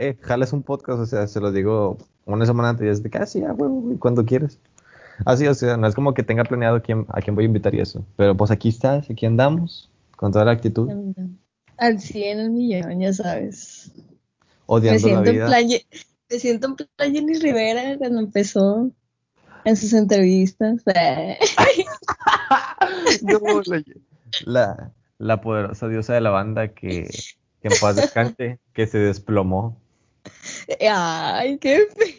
eh, jales un podcast, o sea, se lo digo una semana antes y es de que, ah, ah, cuando quieres. Así, o sea, no es como que tenga planeado a quién, a quién voy a invitar y eso. Pero pues aquí estás, aquí andamos, con toda la actitud. Al 100 el millón, ya sabes. Odiando me la siento vida. En plan, Ye- me siento en plan Jenny Rivera cuando empezó en sus entrevistas. No, la, la, la poderosa diosa de la banda que, que en paz descanse, que se desplomó. Ay, qué fe.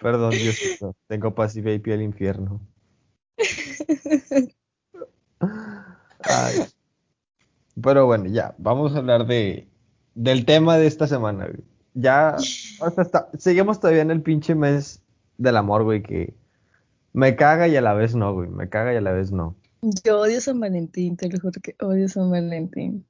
Perdón, Diosito, tengo paz y baby al infierno. Ay. Pero bueno, ya, vamos a hablar de, del tema de esta semana, güey. Ya, o sea, está- seguimos todavía en el pinche mes del amor, güey, que me caga y a la vez no, güey, me caga y a la vez no. Yo odio San Valentín, te lo juro que odio San Valentín.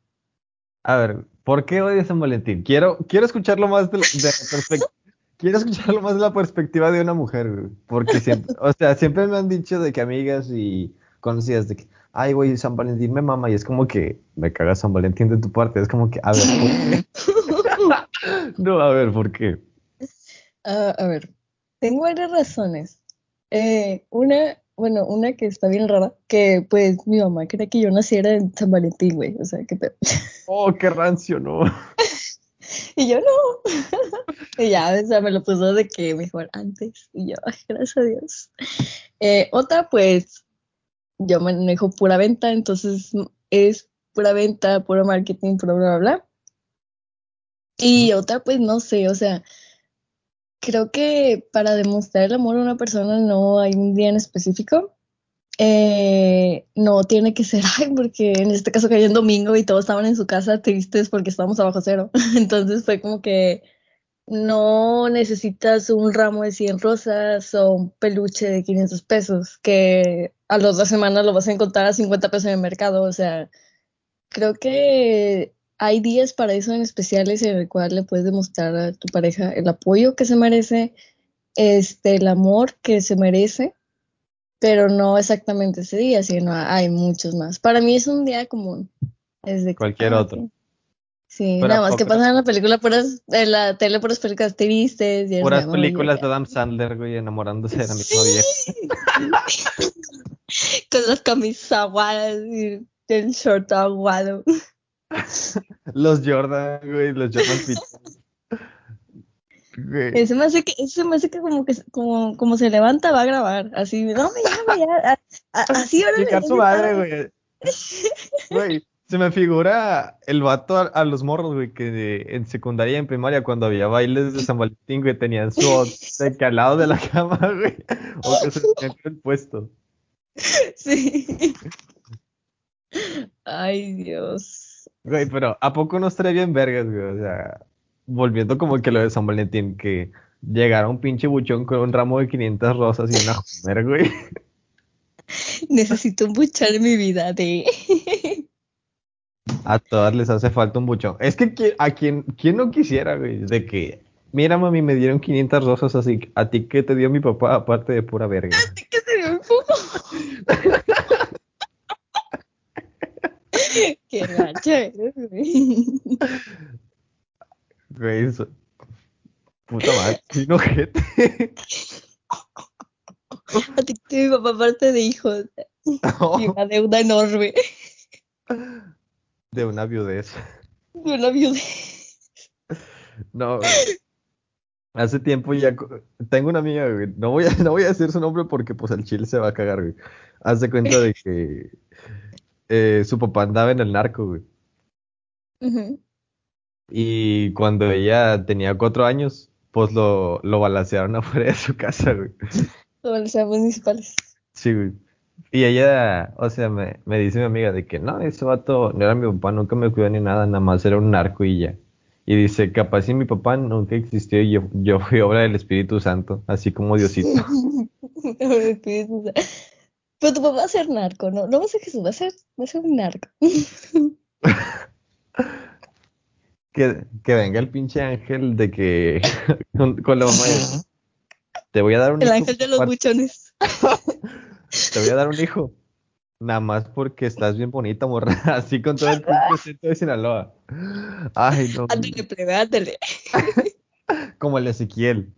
A ver, ¿por qué odias San Valentín? Quiero, quiero escucharlo más de, la- de la perspec- quiero escucharlo más de la perspectiva de una mujer, güey. Porque siempre, o sea, siempre me han dicho de que amigas y conocidas de que, ay, güey, San Valentín me mama, y es como que me caga San Valentín de tu parte. Es como que, a ver, ¿por qué? No, a ver, ¿por qué? Ah, a ver, tengo varias razones. Eh, una, bueno, una que está bien rara, que pues mi mamá quería que yo naciera en San Valentín, güey. O sea, qué pedo. Oh, qué rancio, ¿no? Y yo no. Y ya, o sea, me lo puso de que mejor antes. Y yo, ay, gracias a Dios. Eh, otra, pues, yo manejo pura venta, entonces es pura venta, puro marketing, pura bla, bla, bla. Y otra, pues, no sé, o sea, creo que para demostrar el amor a una persona no hay un día en específico. Eh, no tiene que ser, ay, porque en este caso cayó en domingo y todos estaban en su casa tristes porque estábamos abajo cero. Entonces fue como que no necesitas un ramo de 100 rosas o un peluche de 500 pesos, que a las dos semanas lo vas a encontrar a 50 pesos en el mercado. O sea, creo que hay días para eso en especiales en el cual le puedes demostrar a tu pareja el apoyo que se merece, este, el amor que se merece, pero no exactamente ese día, sino hay muchos más. Para mí es un día común. Es de que, Cualquier otro. Sí, Pero nada más que pasan en la película puras, en la tele puras películas tristes. y Puras películas de Adam Sandler, güey, enamorándose de la misma vieja. Con las camisas aguadas y el short aguado. Los Jordan, güey, los Jordan Fit. Güey. Ese me hace que, ese me hace que como que como, como se levanta va a grabar. Así, no me llama ya. a- a- así ahora su madre, güey. Güey, se me figura el vato a, a los morros, güey, que en secundaria y en primaria, cuando había bailes de San Valentín, güey, tenían su de que al lado de la cama, güey. O que se tenían el puesto. Sí. Ay, Dios. Güey, pero ¿a poco no estaría bien vergas, güey? O sea, volviendo como que lo de San Valentín, que llegara un pinche buchón con un ramo de 500 rosas y una joder, güey. Necesito un buchar en mi vida de. A todas les hace falta un buchón. Es que a quien, ¿quién no quisiera, güey, de que, mira, mami, me dieron 500 rosas así, a ti que te dio mi papá, aparte de pura verga. ¿Qué se dio el fumo? Qué gacha eres, güey. Güey, eso. Puta madre, sin ojete. A ti que mi papá aparte de hijos. Y una deuda enorme. De una viudez. De una viuda. No, güey. Hace tiempo ya tengo una amiga, güey. No voy a, no voy a decir su nombre porque pues el chile se va a cagar, güey. Hace cuenta de que eh, su papá andaba en el narco, güey. Y cuando ella tenía cuatro años, pues lo, lo balancearon afuera de su casa, güey. Policías municipales. Sí, güey. Y ella, o sea, me, me dice mi amiga de que no, ese vato no era mi papá, nunca me cuidó ni nada, nada más era un narco y ya. Y dice, capaz si mi papá nunca existió y yo, yo fui obra del Espíritu Santo, así como Diosito. Pero tu papá va a ser narco, ¿no? No va a ser Jesús, va a ser, va a ser un narco. Que, que venga el pinche ángel de que con, con la mamá de, te voy a dar un El hijo. ángel de los buchones. Te voy a dar un hijo. Nada más porque estás bien bonita, morra. Así con todo el pinche de Sinaloa. Ay, no. Ándale, plebe, ándale. Como el Ezequiel.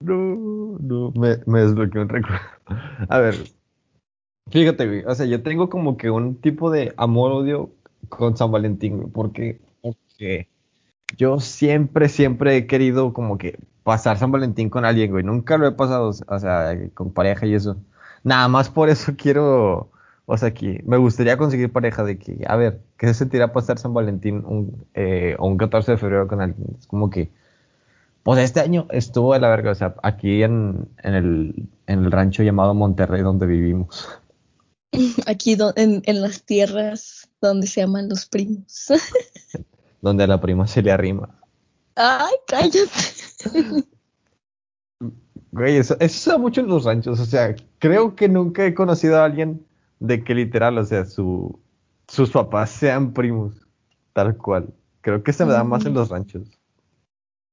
No, no, me, me desbloqueó un recuerdo. A ver, fíjate, güey. O sea, yo tengo como que un tipo de amor-odio con San Valentín, güey. Porque, porque yo siempre, siempre he querido como que pasar San Valentín con alguien, güey. Nunca lo he pasado, o sea, con pareja y eso. Nada más por eso quiero, o sea, que me gustaría conseguir pareja de que, a ver, ¿qué se sentirá pasar San Valentín un, eh, un 14 de febrero con alguien? Es como que, pues este año estuvo de la verga, o sea, aquí en, en, el, en el rancho llamado Monterrey donde vivimos. Aquí en, en las tierras donde se llaman los primos. donde a la prima se le arrima. Ay, cállate. Güey, eso, eso se da mucho en los ranchos. O sea, creo que nunca he conocido a alguien de que literal, o sea, su, sus papás sean primos, tal cual. Creo que se me da más en los ranchos.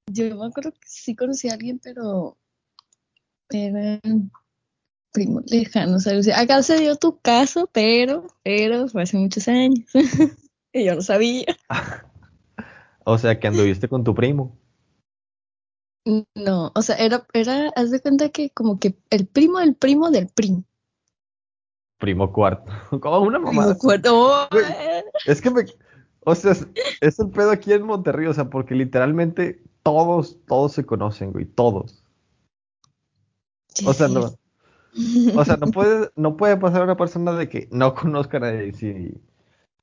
Yo me acuerdo que sí conocí a alguien, pero eran primos lejanos. O sea, acá se dio tu caso, pero, pero fue hace muchos años. y yo no sabía. o sea, que anduviste con tu primo. No, o sea, era, era, haz de cuenta que como que el primo del primo del primo. Primo cuarto. Como una mamá. Primo cuarto. es que me, o sea, es, el pedo aquí en Monterrey, o sea, porque literalmente todos, todos se conocen, güey, todos. O sea, no, o sea, no puede, no puede pasar una persona de que no conozca a nadie. Si,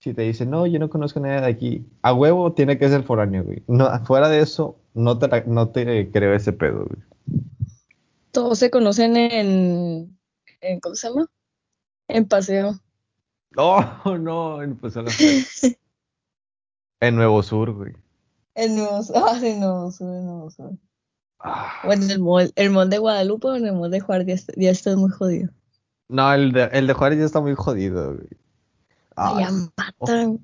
si te dice, no, yo no conozco a nadie de aquí, a huevo tiene que ser foráneo, güey. No, fuera de eso, no te, no te creo ese pedo, güey. Todos se conocen en, en ¿cómo se llama? En paseo. Oh, no, en paseo. en Nuevo Sur, güey. En Nuevo Sur, ah, en Nuevo Sur, en Nuevo Sur. Ah. O en el mall, el mall de Guadalupe o en el mall de Juárez ya, está muy jodido. No, el de, el de Juárez ya está muy jodido, güey. Ya matan.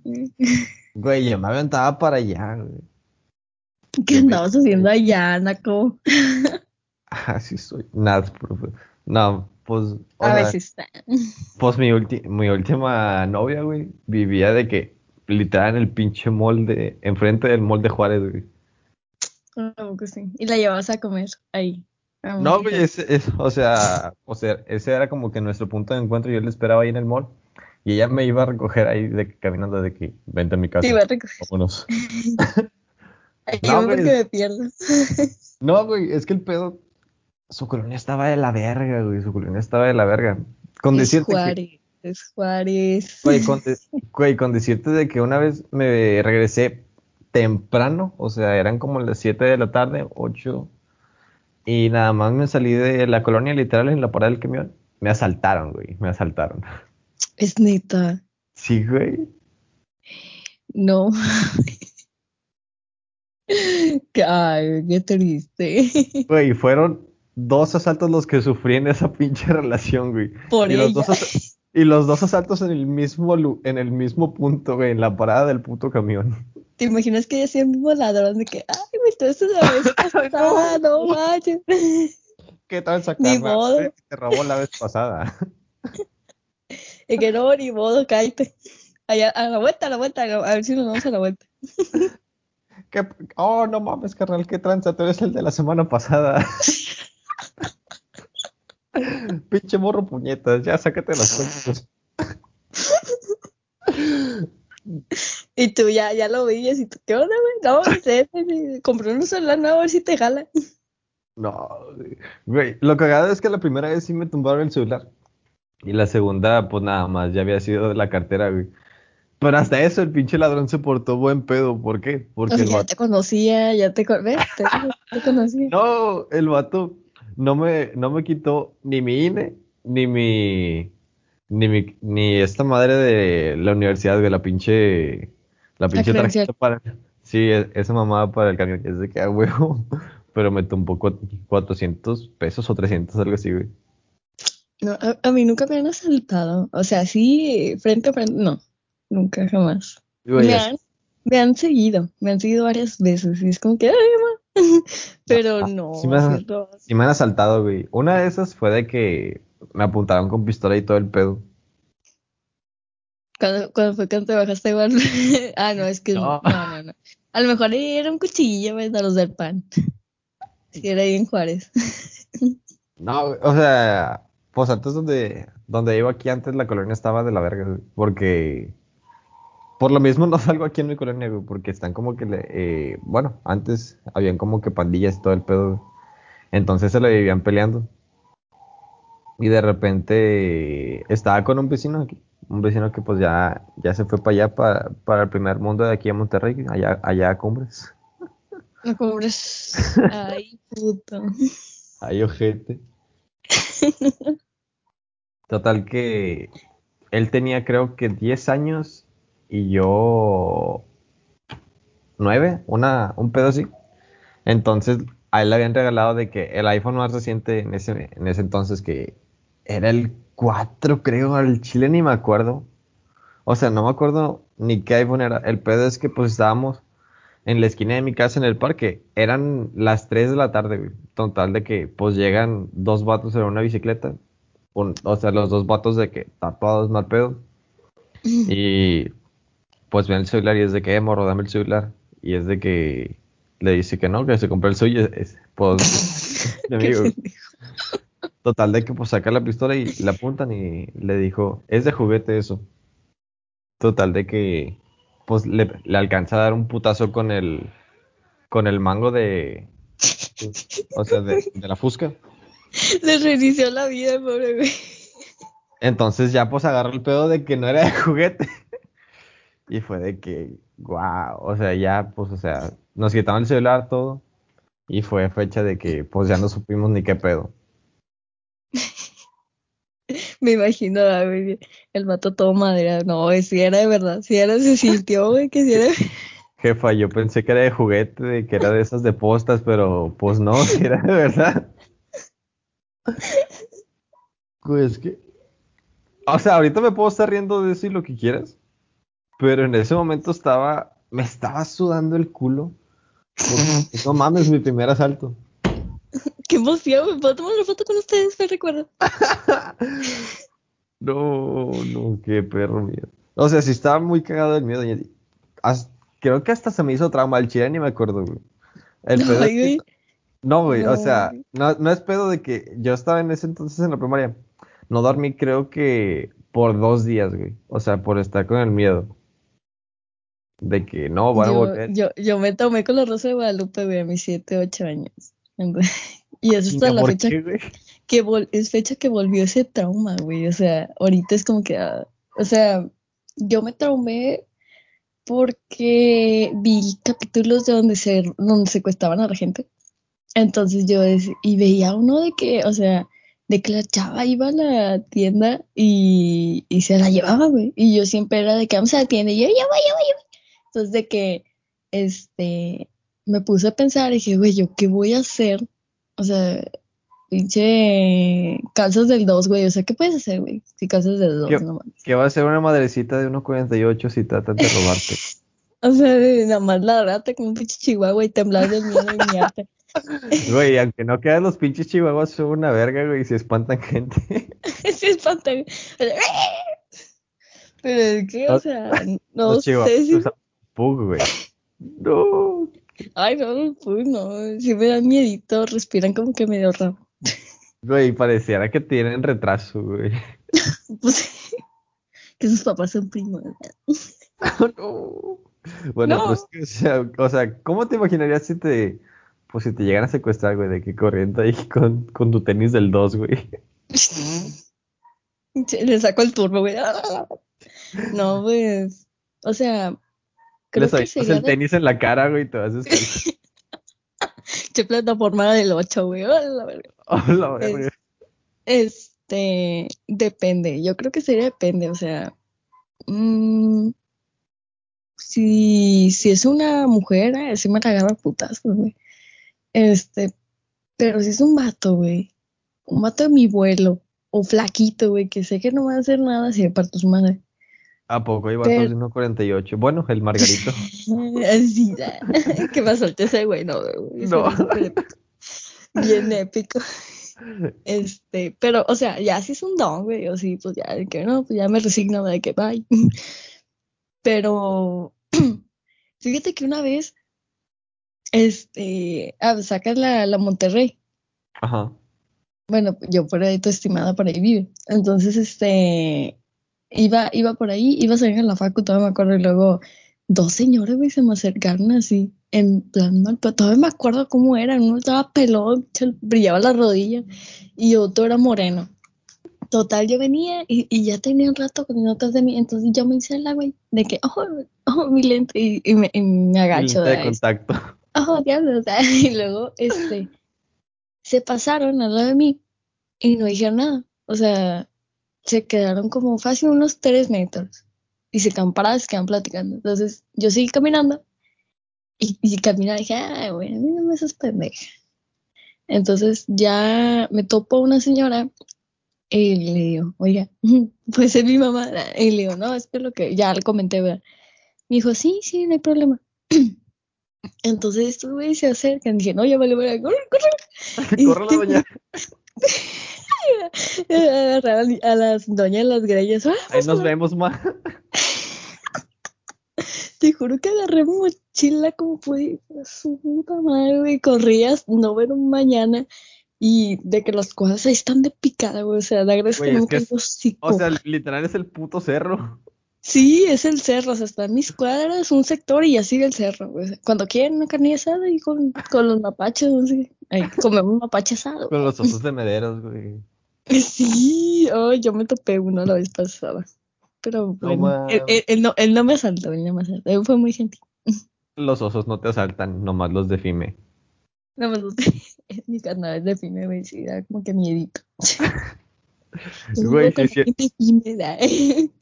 Güey, yo me aventaba para allá, güey. ¿Qué andabas haciendo allá, Naco? Así soy. Nada, profe. No, pues. A veces está. Pues mi, mi última novia, güey, vivía de que literal en el pinche molde, enfrente del molde Juárez, güey. Oh, que sí. Y la llevabas a comer ahí. No, güey, es, o sea, o sea, ese era como que nuestro punto de encuentro. Yo le esperaba ahí en el mall y ella me iba a recoger ahí de caminando de que vente a mi casa. Sí, iba a recoger. Vámonos. no, güey. me pierdo. no, güey, es que el pedo. Su colonia estaba de la verga, güey. Su colonia estaba de la verga. Con es Juárez, Juárez. Güey con, güey, con decirte de que una vez me regresé temprano, o sea, eran como las 7 de la tarde, 8, y nada más me salí de la colonia literal en la parada del camión. Me asaltaron, güey, me asaltaron. Es neta. Sí, güey. No. Ay, qué triste. Güey, fueron dos asaltos los que sufrí en esa pinche relación, güey. Por y ella. Los dos y los dos asaltos en el mismo en el mismo punto, güey, en la parada del puto camión. ¿Te imaginas que ella sea el mismo ladrón de que, ay, me estás la vez pasada, no manches? ¿Qué tal sacar? Ni modo. Te robó la vez pasada. Y que no, ni modo, cállate. Allá, a la vuelta, a la vuelta, a ver si nos vamos a la vuelta. ¿Qué? Oh, no mames, carnal, qué tranza, tú eres el de la semana pasada. Pinche morro puñetas, ya sácate las cuentas. y tú ya, ya lo veías y tú, ¿qué onda, güey? No, sé, compré un celular nuevo a ver si te jala. No, güey, lo cagado es que la primera vez sí me tumbaron el celular. Y la segunda, pues nada más, ya había sido de la cartera, güey. Pero hasta eso el pinche ladrón se portó buen pedo. ¿Por qué? Porque el ya te conocía, ya te, ¿ves? te, conocía. No, el vato no me, no me quitó ni mi INE, ni mi, ni mi, ni esta madre de la universidad, de la pinche, la pinche tarjeta para, sí, e, esa mamada para el camión, es de que a huevo, pero me tumbó 400 pesos o 300, algo así, güey. No, a, mí nunca me han asaltado. O sea, sí, frente a frente, no, nunca, jamás. me, han, me han seguido, me han seguido varias veces y es como que, ay, Pero no. Sí me, han, sí me han asaltado, güey. Una de esas fue de que me apuntaron con pistola y todo el pedo. Cuando, cuando fue cuando te bajaste igual. ah, no, es que No. no. no, no, A lo mejor era un cuchillo, ¿ves? A los del pan. Sí, era ahí en Juárez. No, o sea, pues antes donde, donde iba aquí antes la colonia estaba de la verga, güey, porque por lo mismo no salgo aquí en mi colonia, güey, porque están como que, le, eh, bueno, antes habían como que pandillas y todo el pedo, güey. entonces se le vivían peleando. Y de repente estaba con un vecino aquí, un vecino que pues ya, ya se fue para allá, para, para el primer mundo de aquí a Monterrey, allá, allá a Cumbres. No cobres. Ay, puto. Ay, ojete. Total que él tenía creo que 10 años y yo 9, una, un pedo así. Entonces a él le habían regalado de que el iPhone más reciente en ese, en ese entonces que era el 4 creo, al chile ni me acuerdo. O sea, no me acuerdo ni qué iPhone era. El pedo es que pues estábamos en la esquina de mi casa en el parque. Eran las 3 de la tarde, güey. Total de que pues llegan dos vatos en una bicicleta. Un- o sea, los dos vatos de que tapados mal pedo. Y pues ven el celular y es de que, eh, morro, dame el celular. Y es de que le dice que no, que se compró el suyo. Es, pues, amigo. Total de que pues saca la pistola y la apuntan y le dijo, es de juguete eso. Total de que pues le, le alcanza a dar un putazo con el con el mango de o sea de, de la fusca. Le reinició la vida, pobre güey. Entonces ya pues agarró el pedo de que no era de juguete. Y fue de que, wow, o sea, ya pues o sea, nos quitaron el celular todo y fue fecha de que pues ya no supimos ni qué pedo. Me imagino, ah, güey, el vato todo madera. No, güey, si era de verdad. Si era, se sintió, güey, que si era. Jefa, yo pensé que era de juguete, de que era de esas de postas, pero pues no, si era de verdad. Pues que. O sea, ahorita me puedo estar riendo de eso y lo que quieras, pero en ese momento estaba. Me estaba sudando el culo. porque, no mames, mi primer asalto. Qué emoción, güey. ¿Puedo tomar una foto con ustedes? Me recuerdo. No, no, qué perro mío. O sea, sí estaba muy cagado del miedo. creo que hasta se me hizo trauma el chile, ni me acuerdo, güey. El pedo es güey. No, güey, o No, sea, no, no es pedo de que yo estaba en ese entonces en la primaria. No dormí, creo que por dos días, güey. O sea, por estar con el miedo. De que no, van a Yo, volver. yo, yo me tomé con la Rosa de Guadalupe, güey, a mis 7, 8 años. Y eso hasta la ¿por fecha qué, que vol- es fecha que volvió ese trauma, güey. O sea, ahorita es como que, ah, o sea, yo me traumé porque vi capítulos de donde se donde secuestraban a la gente. Entonces yo y veía uno de que, o sea, de que la chava iba a la tienda y, y se la llevaba, güey. Y yo siempre era de que vamos a la tienda y yo, ya voy, ya voy, ya voy. Entonces de que, este, me puse a pensar y dije, güey, ¿yo qué voy a hacer? O sea, pinche calzas del 2, güey. O sea, ¿qué puedes hacer, güey? Si calzas del 2, ¿Qué? no mames. Que va a ser una madrecita de 1.48 si tratan de robarte. O sea, nada más ladrate como un pinche chihuahua y temblar del miedo y miarte. Güey, aunque no quedan los pinches chihuahuas, son una verga, güey, si espantan gente. Sí, espanta. güey. Pero es que, o sea, no chihuahuas sé si. Pug, güey. No. Ay, no, pues no. Si me dan miedito, respiran como que medio raro. Güey, pareciera que tienen retraso, güey. Pues, que sus papás son primos. no. Bueno, No. pues, o sea, o sea, ¿cómo te imaginarías si te, pues si te llegan a secuestrar, güey, de que corriendo ahí con, con tu tenis del 2, güey? Le saco el turbo, güey. No, pues. O sea, creo Les avientas el de tenis en la cara, güey, y te vas a pinche plataforma del 8, güey. A la verga. A la Es- verga. Este, depende, yo creo que sería depende, o sea, mm, si, si es una mujer, eh, sí me la agarro a putazos, güey. Este, pero si es un vato, güey, un vato de mi vuelo, o flaquito, güey, que sé que no va a hacer nada si me parto su madre. ¿A poco vatos Pero- de 1.48? Bueno, el Margarito. Ah, que me suelte ese güey, no, No. Bien épico. Este, pero, o sea, ya sí es un don, güey, o sí, pues ya, de que no, pues ya me resigno de que bye. Pero, fíjate que una vez, este, ah, sacas la, la Monterrey. Ajá. Bueno, yo por ahí, tu estimada por ahí vive. Entonces, este, iba, iba por ahí, iba a salir a la facu, todavía me acuerdo, y luego dos señores, güey, se me acercaron así, en plan mal, pero todavía me acuerdo cómo era, uno estaba pelón, brillaba la rodilla, y otro era moreno. Total, yo venía y, y ya tenía un rato con notas de mí, entonces yo me hice la güey, de que, oh, oh, mi lente, y, y me, y me agacho. De ¿verdad? contacto. oh, diablo, o sea, y luego, este, se pasaron al lado de mí y no dijeron nada, o sea, se quedaron como fácil unos tres metros y se quedan paradas, se quedan platicando. Entonces, yo seguí caminando y, y caminaba y dije, ay, güey, a mí no me haces pendeja. Entonces, ya me topo una señora y le digo, oiga, pues es mi mamá. Y le digo, no, es que lo que ya le comenté, ¿verdad? Me dijo, sí, sí, no hay problema. Entonces estos güeyes se acercan. Dije, no, ya vale, vale, corre, corre. Corre la doña. Agarraron a las doñas las greñas. ¡Ah, Ahí nos vemos, ma. Te juro que agarré mochila como pude. Su puta madre. Corrías, no ver un mañana. Y de que las cosas ahí están de picada, güey. O sea, Güey, que es que es-. O sea, literal es el puto cerro. Sí, es el cerro, o sea, está en mis cuadras, un sector y así el cerro. güey. Cuando quieren una carne asada y con, con los mapaches, no sé, comemos mapache asado. Con los osos de mederos, güey. Sí, oh, yo me topé uno la vez pasada. Pero bueno, él, él- él no, él no me asaltó, él no me asaltó, él fue muy gentil. Los osos no te asaltan, nomás los de Fime. No asusté. Mi carnal de fin me decía como que miedito. Güey.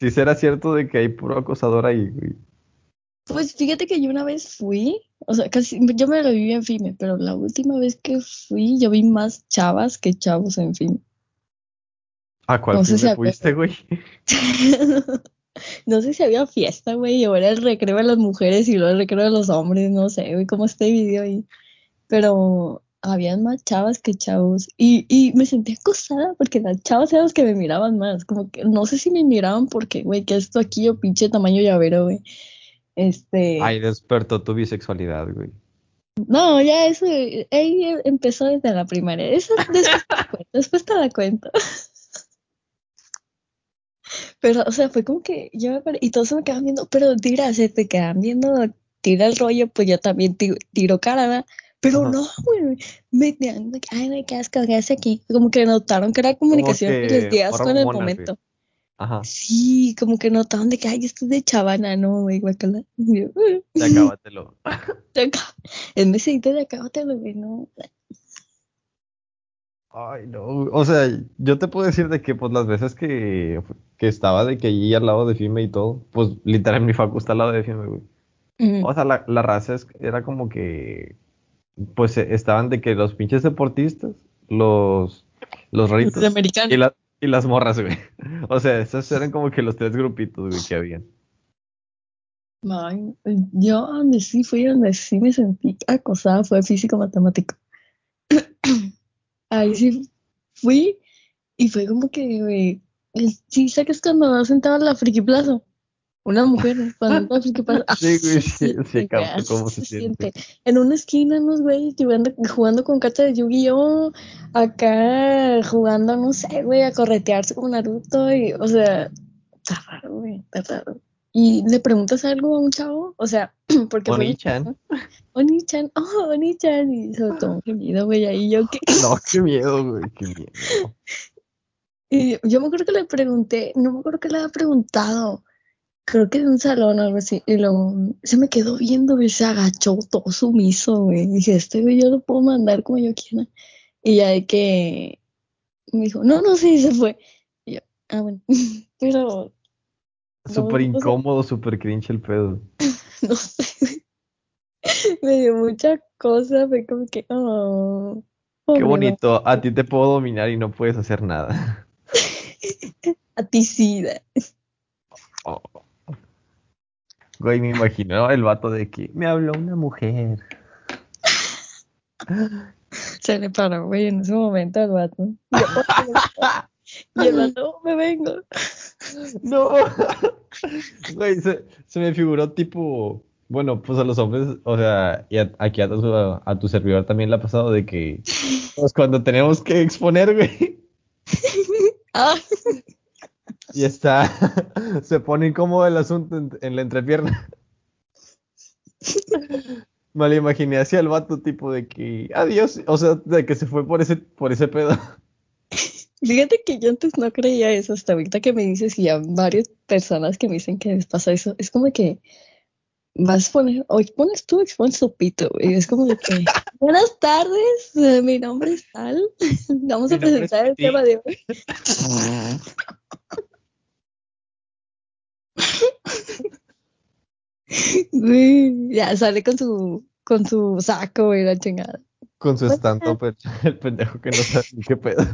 Si será cierto de que hay puro acosador ahí, güey. Pues fíjate que yo una vez fui, o sea, casi, yo me lo viví en FIME, pero la última vez que fui, yo vi más chavas que chavos en FIME. ¿A cuál No sé si fuiste, güey? No sé si había fiesta, güey, o era el recreo de las mujeres y luego el recreo de los hombres, no sé, güey, cómo está dividido ahí. Pero habían más chavas que chavos. Y, y me sentí acosada porque las chavas eran las que me miraban más. Como que no sé si me miraban porque, güey, que esto aquí yo pinche tamaño llavero, güey. Este. Ay, despertó tu bisexualidad, güey. No, ya eso, ahí empezó desde la primaria. Eso después te la cuento, después te la cuento. Pero, o sea, fue como que yo me paré y todos se me quedaban viendo, pero tira, se te quedan viendo, tira el rollo, pues yo también tiro, tiro cara, ¿verdad? Pero Ajá. no, güey, me que, ay, güey, qué asco, ¿qué hace aquí? Como que notaron que era comunicación y que les di asco en el momento. Ajá, Sí, como que notaron de que, ay, esto es de chavana, no, güey, guacala. Y yo, ya acábatelo. Ese sitio de acá, güey, no. Ay, no. O sea, yo te puedo decir de que, pues, las veces que, que estaba de que allí al lado de Fime y todo, pues, literal, mi facu está al lado de Fime, güey. O sea, la, la raza es- era como que, pues, eh, estaban de que los pinches deportistas, los, los raritos Los americanos. y, la- y las morras, güey. O sea, esos eran como que los tres grupitos, güey, que habían. Yo donde sí fui, donde sí me sentí acosada fue físico-matemático. Ahí sí fui y fue como que, güey, sí, sabes cuando vas sentado en la friki plaza, una mujer cuando entra a la friki plaza, Sí, güey, así sí, sí, güey, cómo se siente. En una esquina, unos güeyes jugando, jugando con cartas de Yu-Gi-Oh! Acá jugando, no sé, güey, a corretearse con Naruto y, o sea, está raro, güey, está raro. Y le preguntas algo a un chavo, o sea, porque Oni-chan. Oni-chan, oh, Oni-chan, y se tomó un gemido, güey, ahí yo, ¿qué? No, qué miedo, güey, qué miedo. Y yo me acuerdo que le pregunté, no me acuerdo que le había preguntado, creo que de un salón o algo así, y luego se me quedó viendo, güey, se agachó todo sumiso, güey. Dije, este güey yo lo puedo mandar como yo quiera. Y ya de que me dijo, no, no, sí, se fue. Y yo, ah, bueno, pero Súper No, incómodo, súper cringe el pedo. no sé, me dio mucha cosa, fue como que, oh, Qué bonito, a ti te puedo dominar y no puedes hacer nada. aticida. Oh. Güey, me imagino el vato de que me habló una mujer. Se le paró, güey, en ese momento al vato. Y, el vato, me vengo. No. Güey, se, se me figuró tipo. Bueno, pues a los hombres, o sea, y a- aquí a tu, a tu servidor también le ha pasado de que. Pues cuando tenemos que exponer, güey. Ah, Y está. Se pone incómodo el asunto en, en la entrepierna. Me lo imaginé hacia el vato, tipo de que. Adiós. O sea, de que se fue por ese, por ese pedo. fíjate que yo antes no creía eso, hasta ahorita que me dices y ya varias personas que me dicen que les pasa eso, es como que vas a poner, o expones tú, expones tu pito, güey. Es como de que, buenas tardes, eh, mi nombre es tal, vamos Mi a presentar el Piti". tema de hoy. Güey, ya sale con su, con su saco, güey, la chingada. Con su Pues, stand-up, el, el pendejo que no sabe ni qué pedo.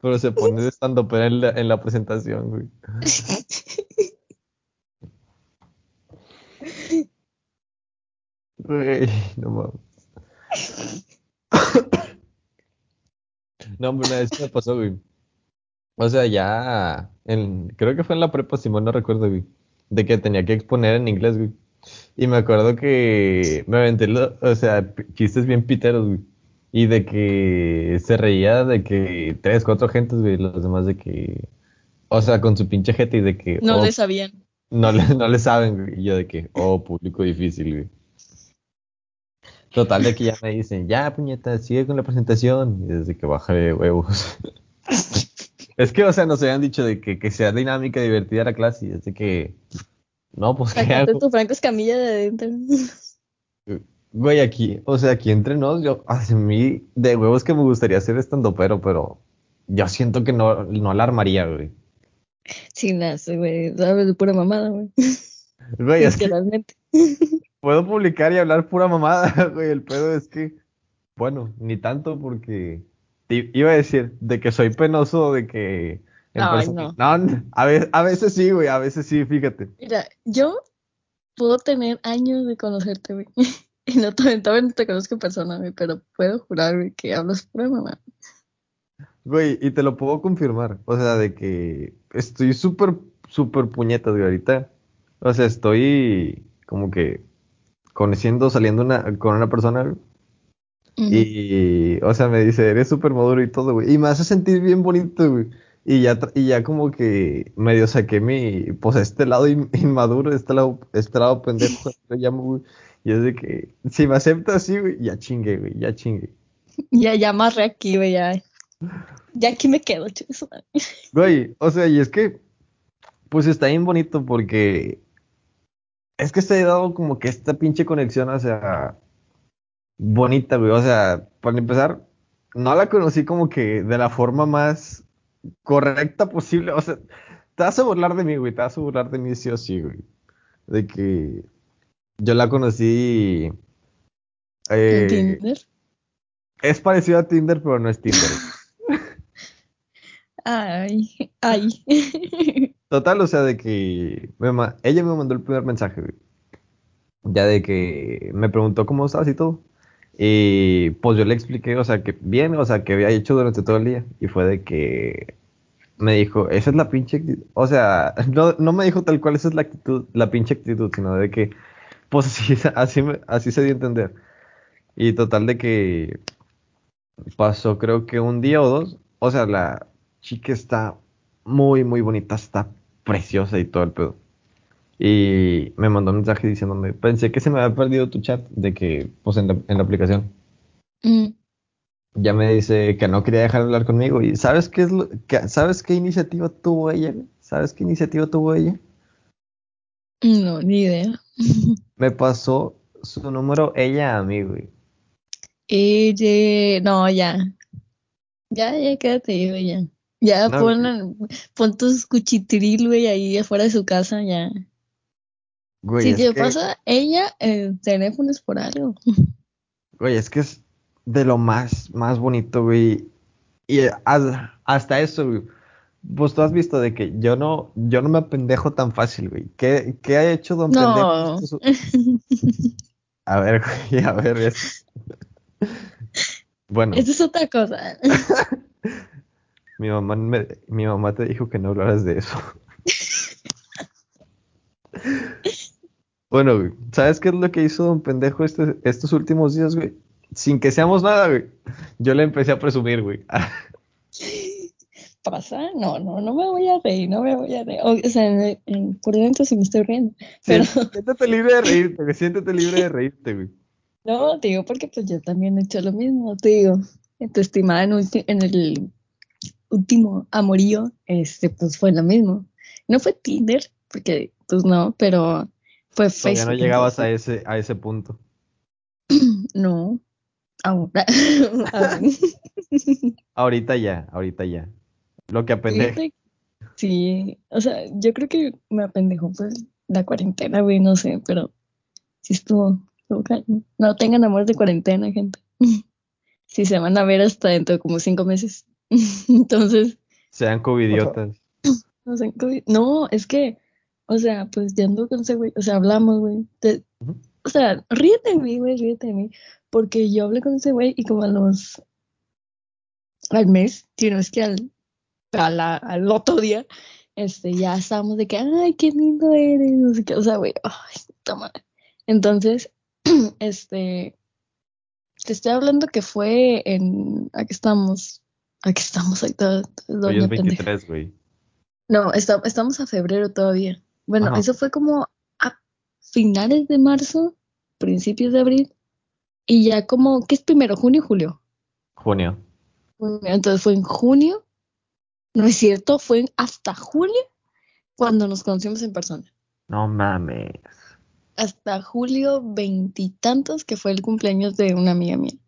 Pero se pone de stand-up en la, en la presentación, güey. Güey, no mames. No, hombre, una vez me pasó, güey. O sea, ya, en, creo que fue en la prepa, si mal no recuerdo, güey. De que tenía que exponer en inglés, güey. Y me acuerdo que me aventé, lo- o sea, chistes bien piteros, güey. Y de que se reía de que tres, cuatro gentes, güey, los demás de que, o sea, con su pinche jeta y de que, No oh, le sabían. no le, no le saben, güey. Y yo de que, oh, público difícil, güey. Total de que ya me dicen, ya, puñeta, sigue con la presentación. Y desde que bajé huevos. Es que, o sea, nos habían dicho de que, que sea dinámica, divertida la clase. Y desde que, no, pues, ¿qué Sacaste hago? tu Franco Escamilla de adentro. Güey, aquí, o sea, aquí entre nos, yo, a mí, de huevos que me gustaría ser estandopero, pero yo siento que no, no la armaría, güey. Sin las, güey, sabes, de pura mamada, güey. Güey, es que puedo publicar y hablar pura mamada, güey. El pedo es que, bueno, ni tanto porque te iba a decir de que soy penoso, de que Ay, persona- no, a veces, a veces sí, güey, a veces sí, fíjate. Mira, yo puedo tener años de conocerte, güey. Y no todavía no te conozco en persona, güey, pero puedo jurar, güey, que hablas pura mamá. Güey, y te lo puedo confirmar. O sea, de que estoy súper, súper puñetas, güey, ahorita. O sea, estoy como que conociendo, saliendo una, con una persona, güey. Y, o sea, me dice, eres súper maduro y todo, güey. Y me hace sentir bien bonito, güey. Y ya, y ya como que medio saqué mi, pues este lado in- inmaduro, este lado, este lado pendejo, lo llamo, güey. Y es de que, si me acepta así, güey, ya chingue, güey, ya chingue. Ya, ya amarré aquí, güey, ya. Ya aquí me quedo, chicos. Güey, o sea, y es que, pues está bien bonito porque es que se ha dado como que esta pinche conexión, o sea, bonita, güey. O sea, para empezar, no la conocí como que de la forma más correcta posible. O sea, te vas a burlar de mí, güey, te vas a burlar de mí sí o sí, güey. De que yo la conocí. eh, ¿En Tinder? es parecido a Tinder, pero no es Tinder. Ay, ay. Total, o sea, de que me ella me mandó el primer mensaje, güey. Ya de que me preguntó cómo estabas y todo. Y pues yo le expliqué, o sea, que bien, o sea, que había hecho durante todo el día. Y fue de que me dijo, esa es la pinche actitud. O sea, no, no me dijo tal cual esa es la actitud, la pinche actitud, sino de que, pues así, así, así se dio a entender. Y total de que pasó creo que un día o dos. O sea, la chica está muy, muy bonita, está preciosa y todo el pedo. Y me mandó un mensaje diciéndome, pensé que se me había perdido tu chat de que, pues en la, en la aplicación. Mm, Ya me dice que no quería dejar de hablar conmigo. ¿Y sabes qué es lo, que- sabes qué iniciativa tuvo ella? ¿Sabes qué iniciativa tuvo ella? No, ni idea. Me pasó su número ella a mí, güey. Ella, no, ya. Ya, ya, quédate, güey, ya. Ya, No, pon, pon tus cuchitril, güey, ahí afuera de su casa, ya. Güey, si te que- pasa ella, el teléfono es por algo. Güey, es que es de lo más, más bonito, güey. Y haz- hasta eso, güey. Pues tú has visto de que yo no, yo no me apendejo tan fácil, güey. ¿Qué, qué ha hecho Don No. Pendejo? estos- A ver, güey, a ver, es- Bueno, Esa es otra cosa. mi mamá, me- mi mamá te dijo que no hablaras de eso. Bueno, güey, ¿sabes qué es lo que hizo don pendejo este- estos últimos días, güey? Sin que seamos nada, güey. Yo le empecé a presumir, güey. ¿Pasa? No, no, no me voy a reír, no me voy a reír. O, sea, en- en- por dentro sí me estoy riendo. Pero Siéntete libre de reírte, güey. Siéntete libre de reírte, güey. no, te digo porque pues yo también he hecho lo mismo. Te digo, tu estimada en, en el último amorío, este, pues fue lo mismo. No fue Tinder, porque pues no, pero fue Todavía Facebook. no llegabas a ese, a ese punto. No. Aún. Ahorita ya, ahorita ya. Lo que apendeja. Fíjate, Sí, o sea, yo creo que me apendejó pues la cuarentena, güey, no sé, pero sí estuvo. No tengan amor de cuarentena, gente. Si se van a ver hasta dentro de como cinco meses. Entonces, Sean covidiotas. no sé, COVID- no, es que, o sea, pues ya ando con ese güey, o sea, hablamos, güey. Te-. O sea, ríete de mí, güey, ríete de mí, porque yo hablé con ese güey y como a los, al mes, si no es que al, a la- al otro día, este, ya estábamos de que, ay, qué lindo eres, no sé qué, o sea, güey, ay, madre. Entonces, este, te estoy hablando que fue en, aquí estamos, aquí estamos, ahí todo, Hoy es pendeja. 23, güey. No, está- estamos a febrero todavía. Bueno, Ajá. eso fue como a finales de marzo, principios de abril, y ya como, ¿qué es primero? ¿Junio o julio? Junio. Entonces fue en junio, no es cierto, fue hasta julio cuando nos conocimos en persona. No mames. Hasta julio veintitantos, que fue el cumpleaños de una amiga mía.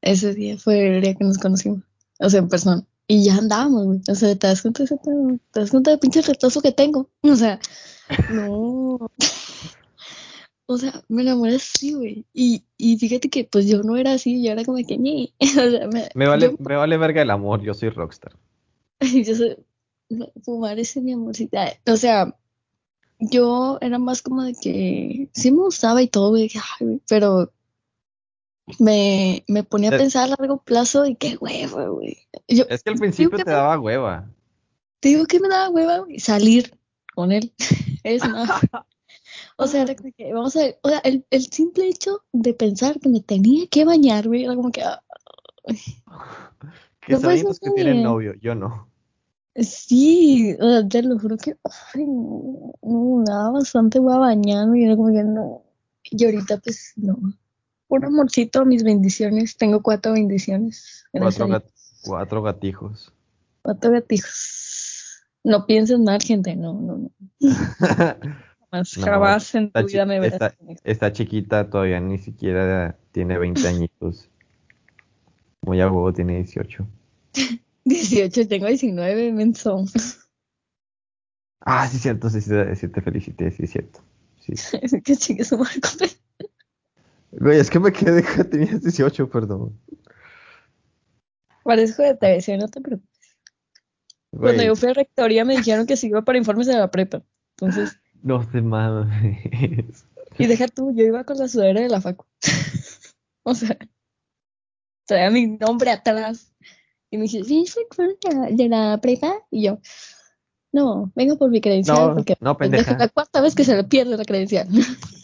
Ese día fue el día que nos conocimos, o sea, en persona. Y ya andábamos, güey. O sea, te das cuenta de ese pedo? ¿Te das cuenta del pinche retraso que tengo? O sea, no. O sea, me enamoré así, güey. Y, y fíjate que pues yo no era así, yo era como que ñe. O sea, me, Me vale, yo- me vale verga el amor, yo soy rockstar. yo soy, fumar ese mi amorcita. O sea, yo era más como de que sí me gustaba y todo, güey, ay, güey, pero me, me ponía a pensar a largo plazo y qué huevo, güey. Yo Es que al principio te me- daba hueva. te digo que me daba hueva, güey, salir con él. Es más. O sea, era como que, vamos a ver, o sea, el, el simple hecho de pensar que me tenía que bañar, güey, era como que, ah, Que No, sabinos que tienen novio, yo no. Sí, o sea, te lo juro que ay, no, no, daba bastante hueva bañarme y era como que no. Y ahorita pues no. Un amorcito, mis bendiciones. Tengo cuatro bendiciones. Cuatro, gat- cuatro gatijos. Cuatro gatijos. No piensen mal, gente. No, no, no. Jamás, No, jamás en tu vida me verás está-. Está chiquita, todavía ni siquiera tiene 20 añitos. Muy a huevo, tiene 18. 18, tengo 19, menso. Ah, sí, cierto, sí, sí, sí, te felicité, sí, cierto. Sí. que chingue su madre. Güey, es que me quedé que tenías 18, perdón. Parezco de TV, no te preocupes. Cuando Güey, yo fui a rectoría me dijeron que iba para informes de la prepa. Entonces, no te mames. y deja tú, yo iba con la sudadera de la facu. o sea, traía mi nombre atrás. Y me dice, ¿sí por la- de la prepa? Y yo, no, vengo por mi credencial No, porque no, es la pendeja. cuarta vez que se le pierde la credencial.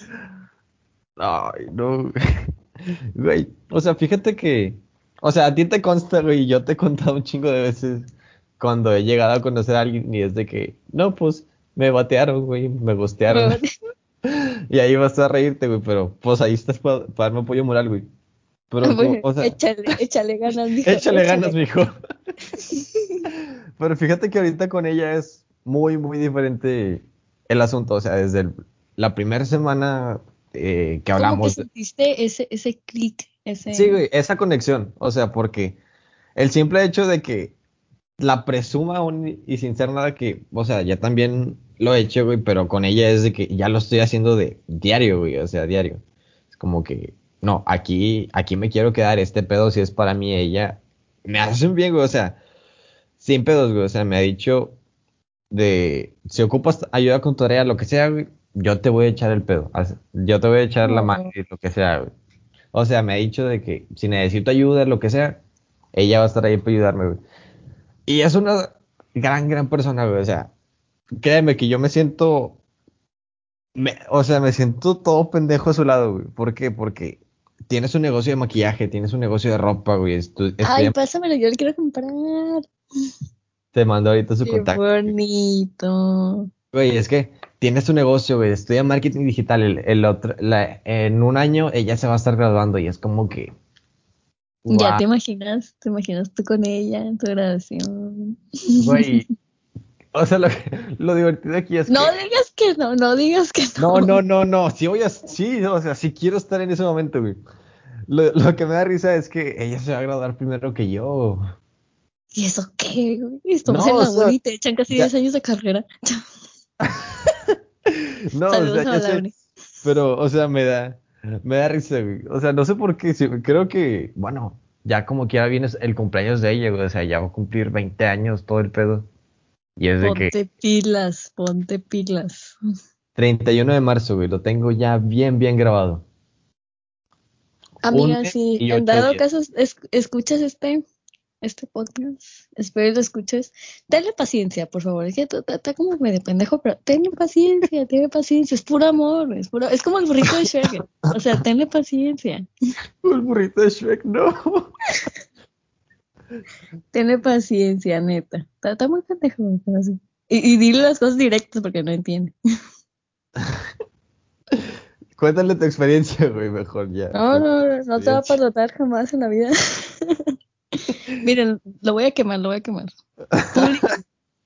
Ay, no. Güey, o sea, fíjate que, o sea, a ti te consta, güey, yo te he contado un chingo de veces cuando he llegado a conocer a alguien y es de que, no, pues, me batearon, güey, me gostearon. Y ahí vas a reírte, güey, pero pues ahí estás para darme apoyo moral, güey. Pero, o sea, échale, échale ganas, mijo. échale ganas, mijo. Pero fíjate que ahorita con ella es muy, muy diferente el asunto. O sea, desde el- la primera semana eh, que Como que hablamos. sentiste ese, ese clic, ese... Sí, güey, esa conexión. O sea, porque el simple hecho de que la presuma aún y sin ser nada que, o sea, ya también lo he hecho, güey, pero con ella es de que ya lo estoy haciendo de diario, güey, o sea, diario. Es como que, no, aquí, aquí me quiero quedar, este pedo si es para mí, ella, me hace un bien, güey, o sea, sin pedos, güey, o sea, me ha dicho de, si ocupas ayuda con tarea, lo que sea, güey, yo te voy a echar el pedo, yo te voy a echar la No. mano y lo que sea, güey. O sea, me ha dicho de que si necesito ayuda, lo que sea, ella va a estar ahí para ayudarme, güey. Y es una gran, gran persona, güey. O sea, créeme que yo me siento. me- o sea, me siento todo pendejo a su lado, güey. ¿Por qué? Porque tiene su negocio de maquillaje, tiene su negocio de ropa, güey. Estu- Ay, pásamelo, yo le quiero comprar. te mando ahorita su Qué contacto. bonito. Güey, es que tiene su negocio, güey. Estudia marketing digital. El, el otro, la- en un año ella se va a estar graduando y es como que. Ya te imaginas, te imaginas tú con ella en tu graduación. Güey. O sea, lo, lo divertido aquí es No que. digas que no, no digas que No, no. no, no, no. Sí voy a, sí, o sea, sí quiero estar en ese momento, güey. Lo, lo que me da risa es que ella se va a graduar primero que yo. ¿Y eso qué? Estamos No, en o la sea, uni y te echan casi ya- 10 años de carrera. No, Saludos o sea, a ya la sé, uni. pero, o sea, me da, me da risa, güey. O sea, no sé por qué, sí, creo que, bueno, ya como quiera viene el cumpleaños de ella, güey. O sea, ya va a cumplir 20 años todo el pedo. Y es de que Ponte pilas, ponte pilas. 31 de marzo, güey, lo tengo ya bien, bien grabado. Amiga, si y en dado días. caso es- escuchas este, este podcast, espero lo escuches, tenle paciencia, por favor. Es que está como medio pendejo, pero tenle paciencia, tenle paciencia. Es puro amor, es puro, es como el burrito de Shrek. O sea, tenle paciencia, El burrito de Shrek, no. tenle paciencia, neta. Está, muy pendejo, pero. Y, y dile las cosas directas porque no entiende. Cuéntale tu experiencia, güey, mejor ya. No, no, no, no te va a perdonar jamás en la vida. Miren, lo voy a quemar, lo voy a quemar. Público.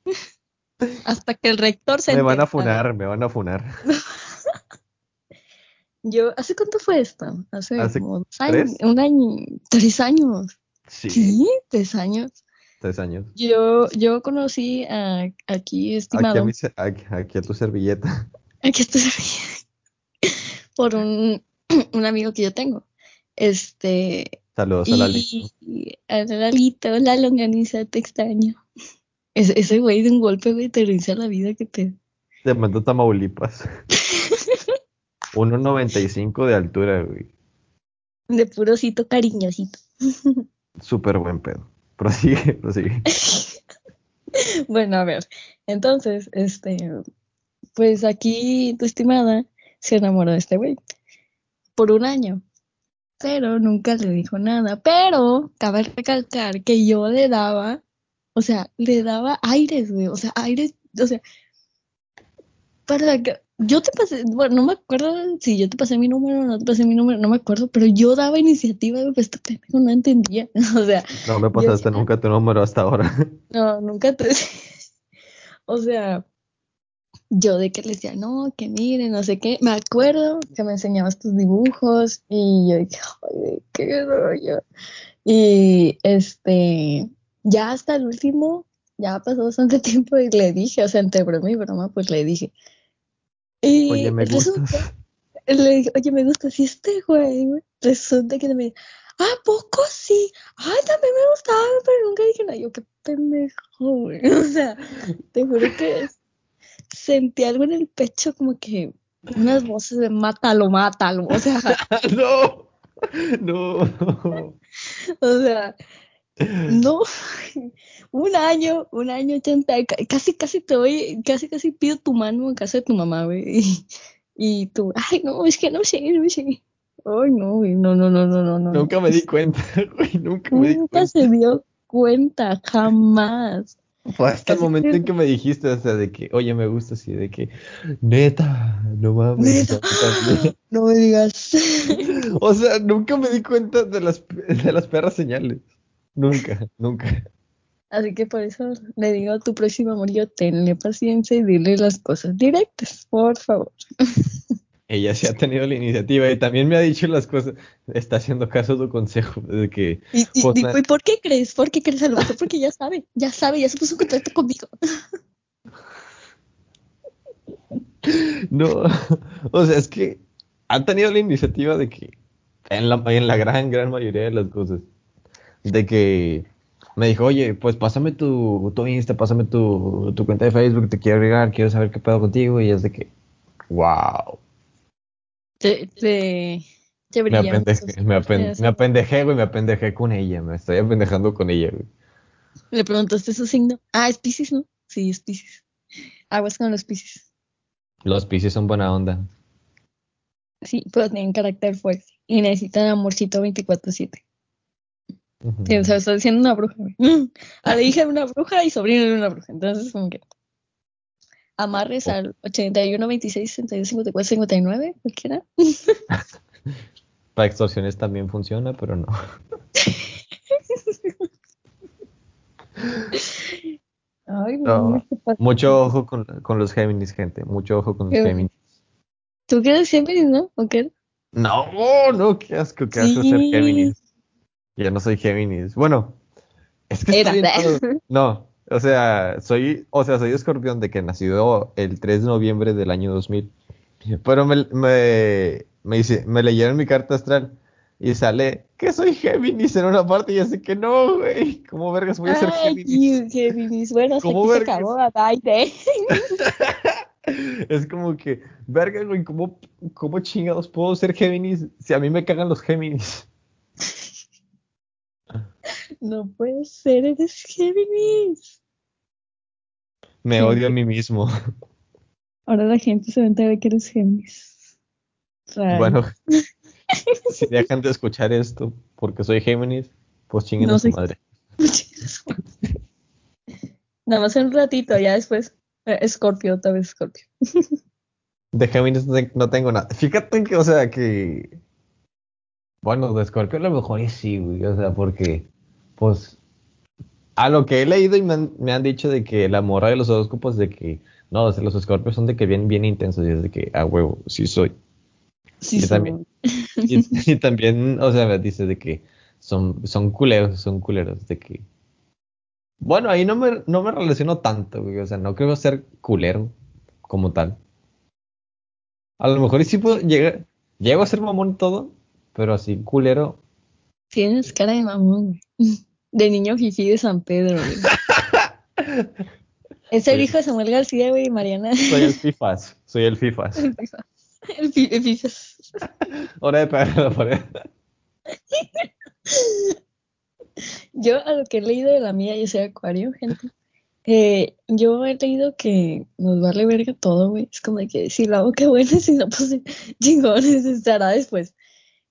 Hasta que el rector se Me van a funar, me van a funar. Yo, ¿hace cuánto fue esto? Hace, ¿Hace como dos años, un año, tres años. Sí, Sí, tres años. tres años. Yo, yo conocí a aquí, Aquí estimado, a, mi aquí, aquí a tu servilleta. aquí estoy por un, un amigo que yo tengo. Este, Saludos a Lali. y a Lalito, la longaniza, te extraño. Ese, ese güey de un golpe, güey, te inicia la vida que te... Te mando Tamaulipas. 1.95 de altura, güey. De purosito cariñosito. Súper buen pedo. Prosigue, prosigue. Bueno, a ver, entonces, este, pues aquí tu estimada se enamoró de este güey por un año, pero nunca le dijo nada. Pero cabe recalcar que yo le daba, o sea, le daba aires, güey, o sea, aires, o sea, para que yo te pasé, bueno, no me acuerdo si yo te pasé mi número o no te pasé mi número, no me acuerdo, pero yo daba iniciativa, pues este pendejo no entendía, o sea, No me pasaste nunca tu número hasta ahora. no, nunca te... O sea, yo de que le decía, no, que miren, no sé qué. Me acuerdo que me enseñabas tus dibujos y yo dije, ay, qué rollo. Y este, ya hasta el último, ya pasó bastante tiempo y le dije, o sea, entre broma y broma, pues le dije. Y Oye, me resulta- le dije, oye, me gusta, si este güey, resulta que me ah, poco sí, ay, también me gustaba, pero nunca dije nada, yo, qué pendejo, güey, o sea, te juro que sentí algo en el pecho, como que unas voces de mátalo, mátalo, o sea, no, no. o sea, no, un año, un año, chanta, ca- casi, casi te voy, casi, casi pido tu mano en casa de tu mamá, güey, y, y tú, ay, no, es que no sé, no sé, ay, no, güey, no, no, no, no, no, no, Nunca me di cuenta, güey. Nunca me di nunca cuenta. se dio cuenta, jamás, Fue hasta el momento en que me dijiste, o sea, de que, oye, me gusta así, de que, neta, no mames. Neta. no me digas, O sea, nunca me di cuenta de las, de las perras señales. Nunca, nunca. así que por eso le digo a tu próximo amor, yo tenle paciencia y dile las cosas directas, por favor. Ella sí ha tenido la iniciativa y también me ha dicho las cosas. Está haciendo caso a tu consejo de que, ¿Y, y, Pues, y- na- ¿y por qué crees? ¿Por qué crees al vato? Porque ya sabe, ya sabe, ya se puso en contacto conmigo. no, o sea, es que han tenido la iniciativa de que, en la, en la gran, gran mayoría de las cosas, de que me dijo, oye, pues pásame tu, tu Insta, pásame tu, tu cuenta de Facebook, te quiero agregar, quiero saber qué pedo contigo, y es de que, wow. Te, te, Que Me apendejé, me, apen- me apendejé, güey, me apendejé con ella, me estoy apendejando con ella, güey. Le preguntaste su signo. Ah, es Pisces, ¿no? Sí, es Pisces. Aguas con los Pisces. Los Pisces son buena onda. Sí, pero tienen carácter fuerte. Y necesitan amorcito 24-7. Ujú. Sí, o sea, está diciendo una bruja, güey. A la hija de una bruja y sobrino de una bruja. Entonces, como que. Amarres al 81, 26, 62, 54, 59, cualquiera. Para extorsiones también funciona, pero no. Ay, No. Mucho ojo con, con los Géminis, gente. Mucho ojo con los. Géminis. ¿Tú qué eres Géminis, no? ¿O qué? No, no, qué asco, qué asco ser. Géminis. Yo no soy Géminis. Bueno, es que Era. estoy en todo- No, o sea, soy, o sea, soy escorpión de que nació el 3 de noviembre del año 2000. Pero me, me, me, hice- me leyeron mi carta astral y sale que soy Géminis en una parte y así que no, güey. ¿Cómo vergas voy a ser Ay, Géminis? Bueno, ¿Cómo aquí se vergas? acabó. Es como que, verga, güey, ¿cómo, ¿cómo chingados puedo ser Géminis si a mí me cagan los Géminis? No puede ser, eres Géminis. Me odio a mí mismo. Ahora la gente se va a enterar que eres Géminis. Bueno, si dejan de escuchar esto porque soy Géminis, pues chinguen No a su madre. Nada más un ratito, ya después. eh, Escorpio, otra vez Escorpio. De Géminis no, te- no tengo nada. Fíjate que, o sea, que. Bueno, de Scorpio a lo mejor sí, güey. O sea, porque, pues, a lo que he leído y me han, me han dicho de que la morra de los horóscopos de que, no, o sea, los Scorpios son de que bien, bien intensos y es de que, a huevo, sí soy. Sí, Yo soy. también. Y, y también, o sea, me dice de que son, son culeros, son culeros, de que. Bueno, ahí no me, no me relaciono tanto, güey. O sea, no creo ser culero como tal. A lo mejor y sí puedo llegar, llego a ser mamón y todo, pero así culero. Tienes cara de mamón, güey. De niño fifi de San Pedro, güey. Es el hijo de Samuel García, güey, y Mariana. Soy el FIFAs, soy el FIFAs. El FIFA. El fi- el fifas. Hora de pegar a la pared. Yo, a lo que he leído de la mía, yo soy acuario, gente. Eh, yo he leído que nos vale verga todo, güey. Es como de que si lo hago, qué bueno, si no, pues chingones, estará después.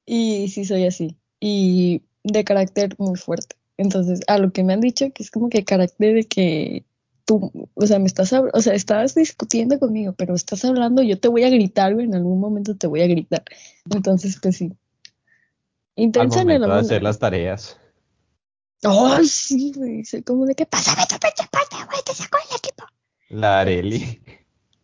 Y sí soy así. Y de carácter muy fuerte. Entonces, a lo que me han dicho, que es como que carácter de que tú, o sea, me estás, o sea, estás discutiendo conmigo, pero estás hablando, yo te voy a gritar, güey, en algún momento te voy a gritar. Entonces, pues sí. Intensa en el momento de hacer las tareas. Ay, sí, güey. Soy como de que pásame tu pinche parte, güey, te saco el equipo. La Areli.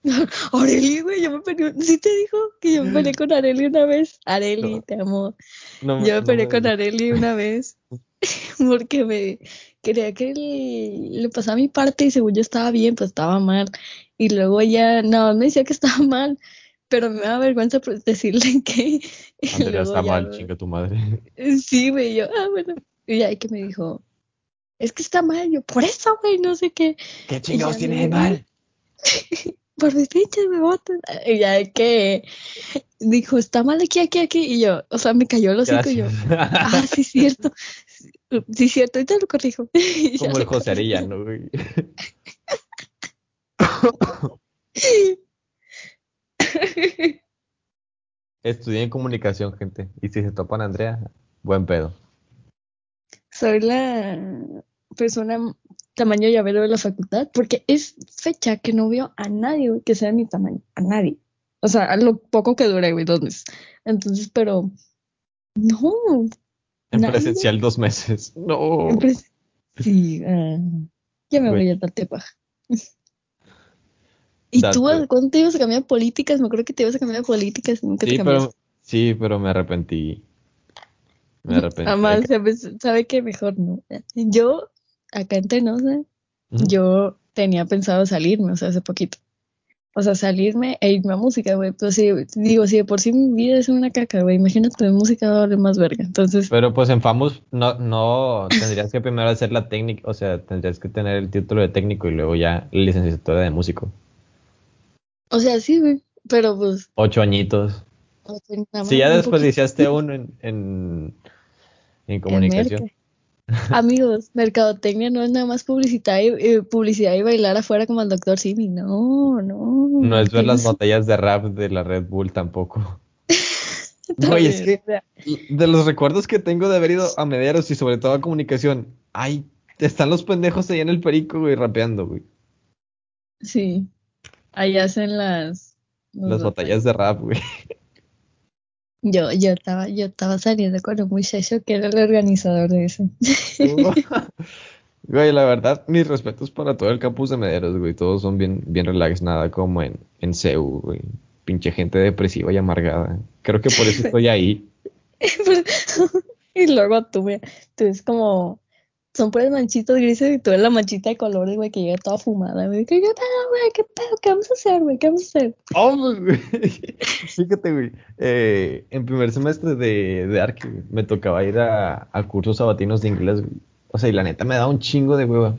Areli, güey, yo me peleé. ¿Sí te dijo que yo me peleé con Areli una vez? Areli, No. te amo. No, Yo me peleé con Areli una vez porque me quería que le, le pasara mi parte y según yo estaba bien, pues estaba mal. Y luego ella, no, me decía que estaba mal, pero me da vergüenza decirle que. Andrea está ya mal, chinga tu madre. Sí, güey, yo, ah, bueno. Y ya que me dijo, es que está mal. Yo, por eso, güey, no sé qué. ¿Qué chingados tiene de mal? Por mis pinches me botan. Y ya que dijo, está mal aquí, aquí, aquí. Y yo, o sea, me cayó el hocico y yo, ah, sí, cierto. Sí, cierto, ahorita lo corrijo. Como el José. Arellano, güey. Estudié en comunicación, gente. Y si se topan a Andrea, buen pedo. Soy la persona tamaño llavero de la facultad porque es fecha que no veo a nadie que sea de mi tamaño, a nadie. O sea, a lo poco que dure, güey, dos meses. Entonces, pero no. En presencial dos meses. No. En Sí, ah, ya me voy a darte paja. ¿Y tú Date. cuándo te ibas a cambiar políticas? Me acuerdo que te ibas a cambiar políticas y nunca Sí, te cambiaste. pero, sí, pero me arrepentí. Me arrepentí. Además, ¿sabes? sabe que mejor no. Yo, acá entre nos, ¿eh? Ujú. yo tenía pensado salirme, o sea, hace poquito. O sea, salirme e irme a música, güey. Pues sí, digo, si de por sí mi vida es una caca, güey, imagínate, en música valer más verga. Entonces, Pero pues en FAMUS no, no tendrías que primero hacer la técnica, o sea, tendrías que tener el título de técnico y luego ya licenciatura de músico. o sea, sí, güey, pero pues, Ocho añitos. Si ya desperdiciaste uno en, en, en comunicación. Amigos, mercadotecnia no es nada más publicidad y, eh, publicidad y bailar afuera como el doctor Simi. No, no. No es ver las botellas de rap de la Red Bull tampoco. Güey, es que de los recuerdos que tengo de haber ido a Mederos y sobre todo a comunicación, ay, están los pendejos ahí en el perico, güey, rapeando, güey. Sí. Ahí hacen las... Las batallas de rap, güey. Yo, yo estaba, yo estaba saliendo con un muchacho que era el organizador de eso. güey, la verdad, mis respetos para todo el campus de Mederos, güey. Todos son bien, bien relax, nada como en, en CEU, güey. Pinche gente depresiva y amargada. Creo que por eso estoy ahí. y luego tú, tú es como son puras manchitos grises y eres la manchita de colores, güey, que llega toda fumada, güey. ¿Qué pedo, güey? ¿Qué pedo? ¿Qué vamos a hacer, güey? ¿Qué vamos a hacer? Oh, güey. Fíjate, güey. Eh, en primer semestre de, de me tocaba ir a, a, cursos sabatinos de inglés, güey. O sea, y la neta me da un chingo de hueva.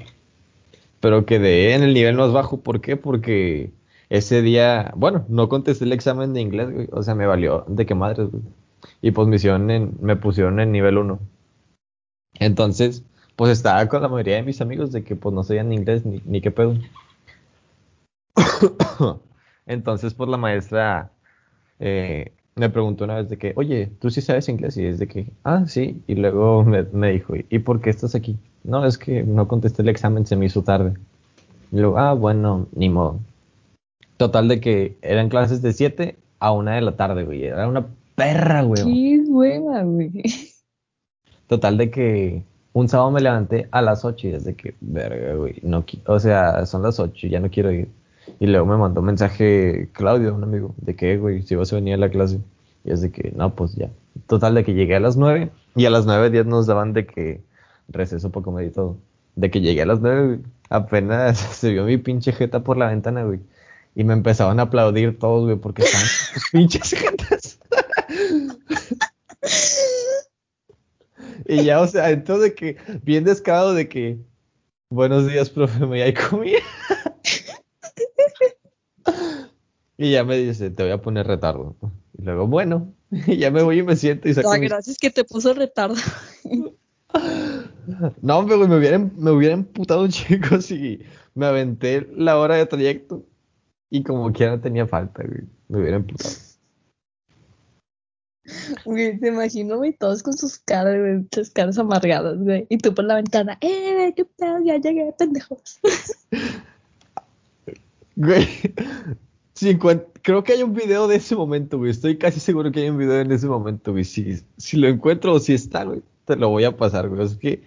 Pero quedé en el nivel más bajo. ¿Por qué? Porque ese día, bueno, no contesté el examen de inglés, güey. O sea, me valió de qué madres, güey. Y pues me, en, me pusieron en nivel 1. Entonces, pues estaba con la mayoría de mis amigos de que pues no sabían inglés ni, ni qué pedo. Entonces, pues la maestra eh, me preguntó una vez de que, oye, ¿tú sí sabes inglés? Y es de que, ah, sí. Y luego me, dijo, ¿y por qué estás aquí? No, es que no contesté el examen, se me hizo tarde. Y luego, ah, bueno, ni modo. Total de que eran clases de 7 a 1 de la tarde, güey. Era una perra, güey. Qué buena, güey. Total de que un sábado me levanté a las 8 y desde que, verga, güey, no, o sea, son las 8 y ya no quiero ir. Y luego me mandó un mensaje Claudio, un amigo, de que, güey, si vas a venir a la clase. Y es de que, no, pues ya. Total, de que llegué a las 9 y a las 9.10 nos daban de que receso y todo. De que llegué a las 9, apenas se vio mi pinche jeta por la ventana, güey. Y me empezaban a aplaudir todos, güey, porque estaban pinches jetas. Y ya, o sea, entonces de que, bien descarado de que, buenos días, profe, ¿me hay comida? y ya me dice, te voy a poner retardo. Y luego, bueno, y ya me voy y me siento y saco. No, gracias que te puso retardo. no, hombre, me hubieran, me hubiera emputado chicos y me aventé la hora de trayecto. Y como quiera tenía falta, güey. Me hubiera emputado. Güey, te imagino, güey, todos con sus caras, güey, muchas caras amargadas, güey. Y tú por la ventana, ¡eh, qué pedo! Ya llegué, pendejos. Güey, sí, creo que hay un video de ese momento, güey. Estoy casi seguro que hay un video en ese momento, güey. Si, si lo encuentro o si está, güey, te lo voy a pasar, güey. Es que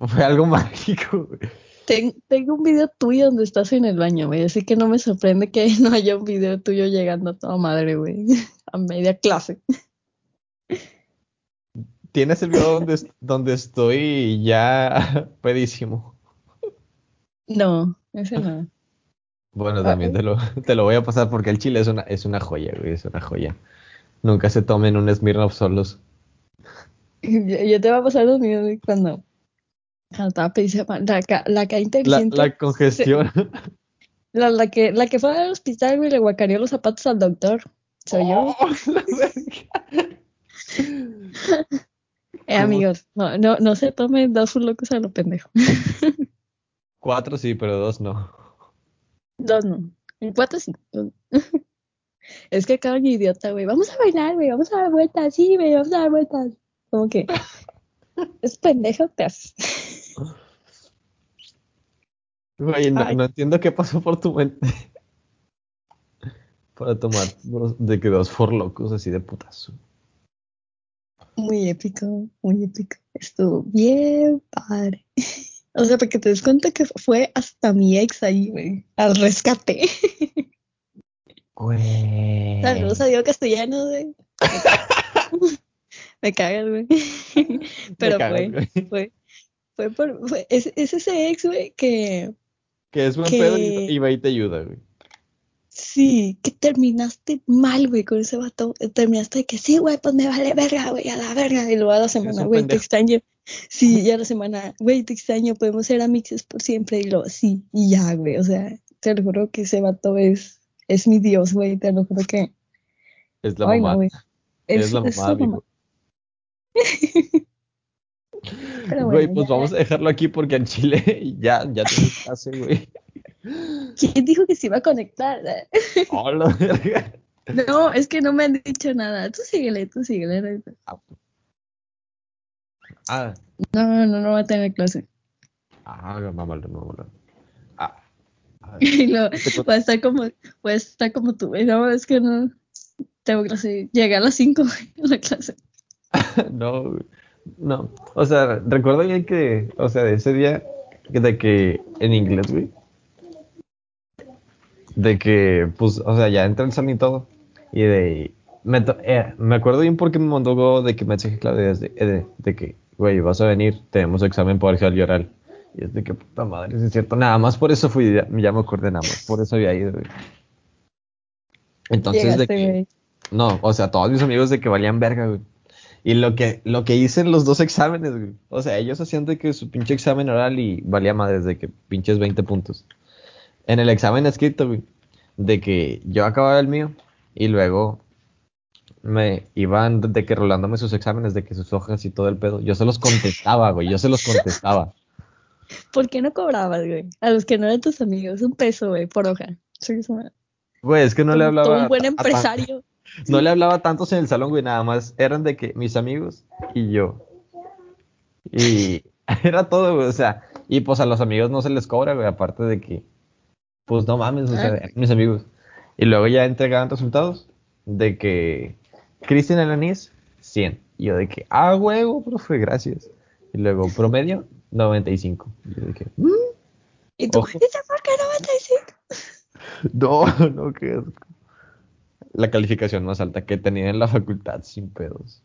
fue algo mágico, güey. Tengo un video tuyo donde estás en el baño, güey. Así que no me sorprende que no haya un video tuyo llegando a toda madre, güey a media clase. ¿Tienes el video donde, donde estoy ya pedísimo? No, ese no. Bueno, también te lo, te lo voy a pasar porque el chile es una, es una joya, güey, es una joya. Nunca se tomen un Smirnoff solos. Yo, te voy a pasar los míos cuando. La, la que inteligente. La, congestión. La, la, que, la que fue al hospital, güey, le guacareó los zapatos al doctor. Soy yo. Oh, eh, amigos, no, no, no se tomen dos locos a lo pendejo. Cuatro sí, pero dos no. Dos no. Cuatro sí. Es que cada idiota, güey. Vamos a bailar, güey. Vamos a dar vueltas. Sí, güey. Vamos a dar vueltas. Como que. es pendejo te haces. Güey, no, no, entiendo qué pasó por tu mente para tomar de que dos locos así de putazo. Muy épico, muy épico. Estuvo bien padre. O sea, para que te des cuenta que fue hasta mi ex ahí, güey, al rescate. Güey. Saludos a Diego Castellano, güey. Me cagas, güey. Pero fue, fue, fue por, fue, es, ese ex, güey, que... Que es buen pedo y va y te ayuda, güey. Sí, que terminaste mal, güey, con ese vato. Terminaste de que sí, güey, pues me vale verga, güey, a la verga. Y luego a la semana, güey, te extraño. Sí, ya la semana, güey, te extraño, podemos ser amixes por siempre. Y luego, sí, y ya, güey, o sea, te lo juro que ese vato es, es mi Dios, güey, te lo juro que. Es la Ay, mamá. Es, la es mamá, Güey, pues ya. vamos a dejarlo aquí porque en Chile ya, ya tienes clase, güey. ¿Quién dijo que se iba a conectar? Hola, verga. No, es que no me han dicho nada. Tú síguele, tú síguele. Rey. Ah, No, no, no va a tener clase. ah, mamalón, mamalón. Ah. ah. Y lo, va a estar como, va a estar como tú. güey. No, es que no. Tengo clase. Llegué a las 5 a la clase. No, güey. No. O sea, recuerdo bien que, o sea, de ese día, de que en inglés, güey. De que, pues, o sea, ya entra el salón y todo. Y de. Me, eh, me acuerdo bien porque me mandó de que mensaje clave desde, eh, de, de que, güey, vas a venir, tenemos examen parcial y oral. Y es de que puta madre, es cierto. Nada más por eso fui, ya, ya me acordé nada más. Por eso había ido, güey. Entonces, de que. güey. No, o sea, todos mis amigos de que valían verga, güey. Y lo que, lo que hice en los dos exámenes, güey. O sea, ellos hacían de que su pinche examen oral y valía madres de que pinches 20 puntos. En el examen escrito, güey, de que yo acababa el mío y luego me iban de que rolándome sus exámenes, de que sus hojas y todo el pedo. Yo se los contestaba, güey, yo se los contestaba. ¿Por qué no cobrabas, güey? A los que no eran tus amigos, un peso, güey, por hoja. Güey, es que no le hablaba. todo un buen a- a tan- empresario. No le hablaba tantos en el salón, güey, nada más eran de que mis amigos y yo. Y era todo, güey, o sea, y pues a los amigos no se les cobra, güey, aparte de que, pues no mames, o sea, Ah. mis amigos. Y luego ya entregaban resultados de que Cristian Alanis, 100. Y yo de que, ah, huevo, profe, gracias. Y luego promedio, 95. Y yo de que, "Mm, ¿Y tú? ¿Y por qué no me no, no, qué asco. La calificación más alta que tenía en la facultad, sin pedos.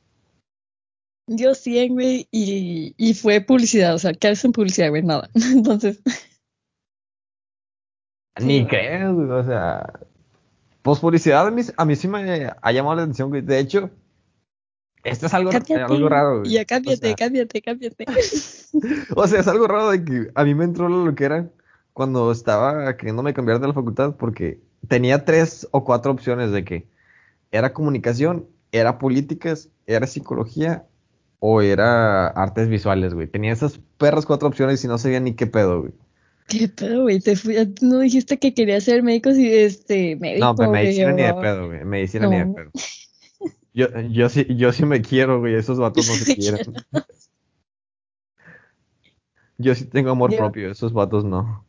Yo 100, güey, y, y fue publicidad. O sea, ¿qué hacen publicidad, güey? Nada. Entonces, Ni crees, güey, o sea, pues publicidad a mí, a mí sí me ha llamado la atención, güey. De hecho, esto es algo, cámbiate. algo raro, güey. Ya, cámbiate, O sea, cámbiate, cámbiate. o sea, es algo raro de que a mí me entró lo que era cuando estaba queriéndome cambiar de la facultad, porque tenía tres o cuatro opciones de que era comunicación, era políticas, era psicología o era artes visuales, güey. Tenía esas perras cuatro opciones y no sabía ni qué pedo, güey. ¿Qué pedo, güey? Te fui, no dijiste que querías ser médico, si este, médico, No, pero güey, medicina ni de pedo, güey. Medicina ni de No. pedo. Yo, yo sí, yo sí me quiero, güey. Esos vatos no se quieren. Yo sí tengo amor Yo- propio, esos vatos no.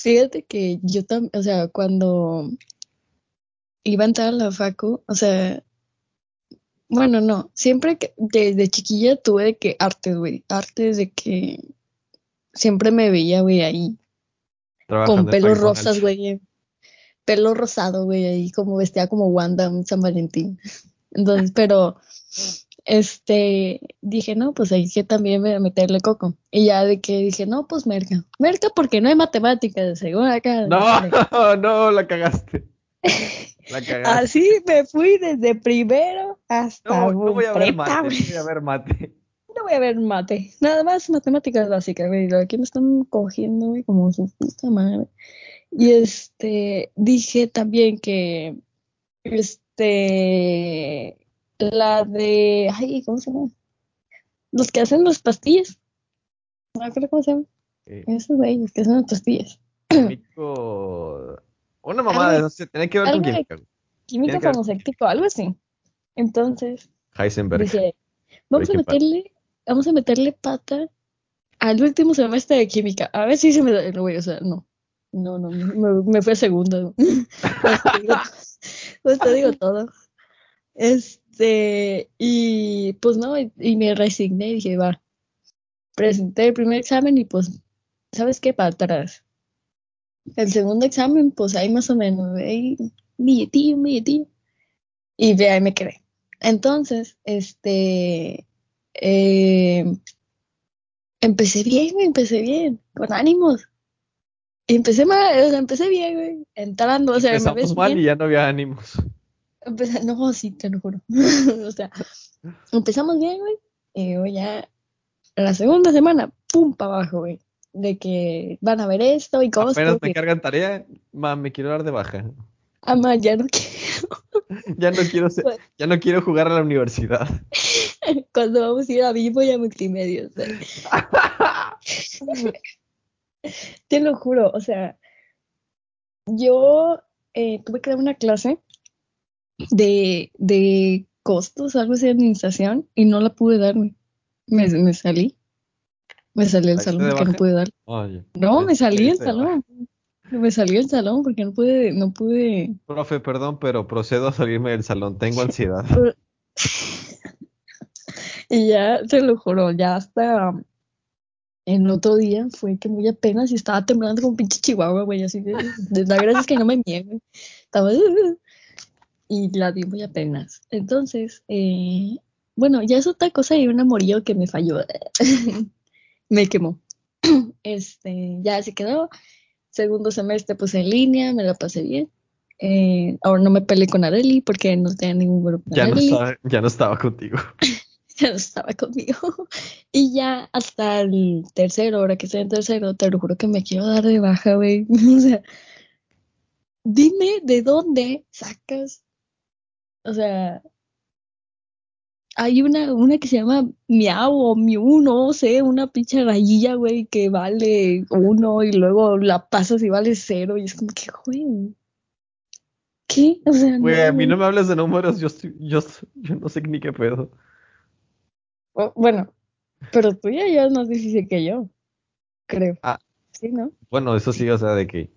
Fíjate que yo también, o sea, cuando iba a entrar a la facu, o sea, bueno, no, siempre que desde chiquilla tuve que artes, güey, artes de que siempre me veía, güey, ahí Trabajando con pelos rosas, güey, pelo rosado, güey, ahí como vestía como Wanda en San Valentín. Entonces, pero, este, dije, no, pues hay que también me- meterle coco. Y ya de que dije, no, pues merca, merca porque no hay matemáticas, según acá. No, no, la cagaste. La cagaste. Así me fui desde primero hasta No, no voy a ver mate, no voy a ver mate. No voy a ver mate. Nada más matemáticas básicas, güey. Aquí me están cogiendo, güey, como su puta madre. Y este, dije también que, este, la de, ay, ¿cómo se llama? Los que hacen las pastillas. No me acuerdo cómo se llama. Esos güeyes que hacen las pastillas. químico. Una mamada, no sé, tiene que ver con de- química. Química farmacéutico, algo así. Entonces, Heisenberg. Dije, vamos a meterle, vamos a meterle pata al último semestre de química. A ver si se me da, no, güey, o sea, no. No, no, me, me fue a segunda. Pues te digo, pues te digo todo. Este, y pues no, y, y me resigné y dije, va. Presenté el primer examen y pues, ¿sabes qué? Para atrás. El segundo examen, pues ahí más o menos, ahí, billetillo, billetillo. Y ve, ahí me quedé. Entonces, este, eh, empecé bien, güey, empecé bien, con ánimos. Y empecé mal, o sea, empecé bien, güey, entrando, o sea, me ves Empezamos mal bien. y ya no había ánimos. No, sí, te lo juro. O sea, empezamos bien, güey, y luego ya la segunda semana, pum, para abajo, güey. De que van a ver esto y cómo Apenas me que- cargan tarea, ma, me quiero dar de baja. Ah, ma, ya no quiero. Ya no quiero ser- Pues- ya no quiero jugar a la universidad. Cuando vamos a ir a vivo y a multimedia. o sea. Te lo juro, o sea, yo eh, tuve que dar una clase de, de costos, algo así de administración, y no la pude dar. Me, me salí. Me salí del ¿Saliste salón porque no pude dar. Oye, No, me salí baja. salón. Me salí del salón porque no pude, no pude. Profe, perdón, pero procedo a salirme del salón. Tengo ansiedad. Y ya, te lo juro, ya hasta el otro día fue que muy apenas y estaba temblando como un pinche chihuahua, güey, así que de la gracia es que no me nieve. Estaba y la di muy apenas. Entonces, eh, bueno, ya es otra cosa y un amorío que me falló. me quemó. Este, ya se quedó. Segundo semestre, pues en línea, me la pasé bien. Eh, ahora no me peleé con Areli porque no tenía ningún grupo Ya no, estaba, ya no estaba contigo. ya no estaba conmigo. Y ya hasta el tercero, ahora que estoy en tercero, te lo juro que me quiero dar de baja, güey. O sea, dime de dónde sacas. O sea, hay una, una que se llama Miau o Miu, no sé, una pinche rayilla, güey, que vale uno y luego la pasas y vale cero. Y es como que, güey. ¿Qué? O sea, Güey, a mí no me hables de números. Yo, estoy- yo, yo no sé ni qué pedo. Bueno, pero tú ya llevas más difícil que yo, creo. Ah. Sí, ¿no? Bueno, eso sí, o sea, de que.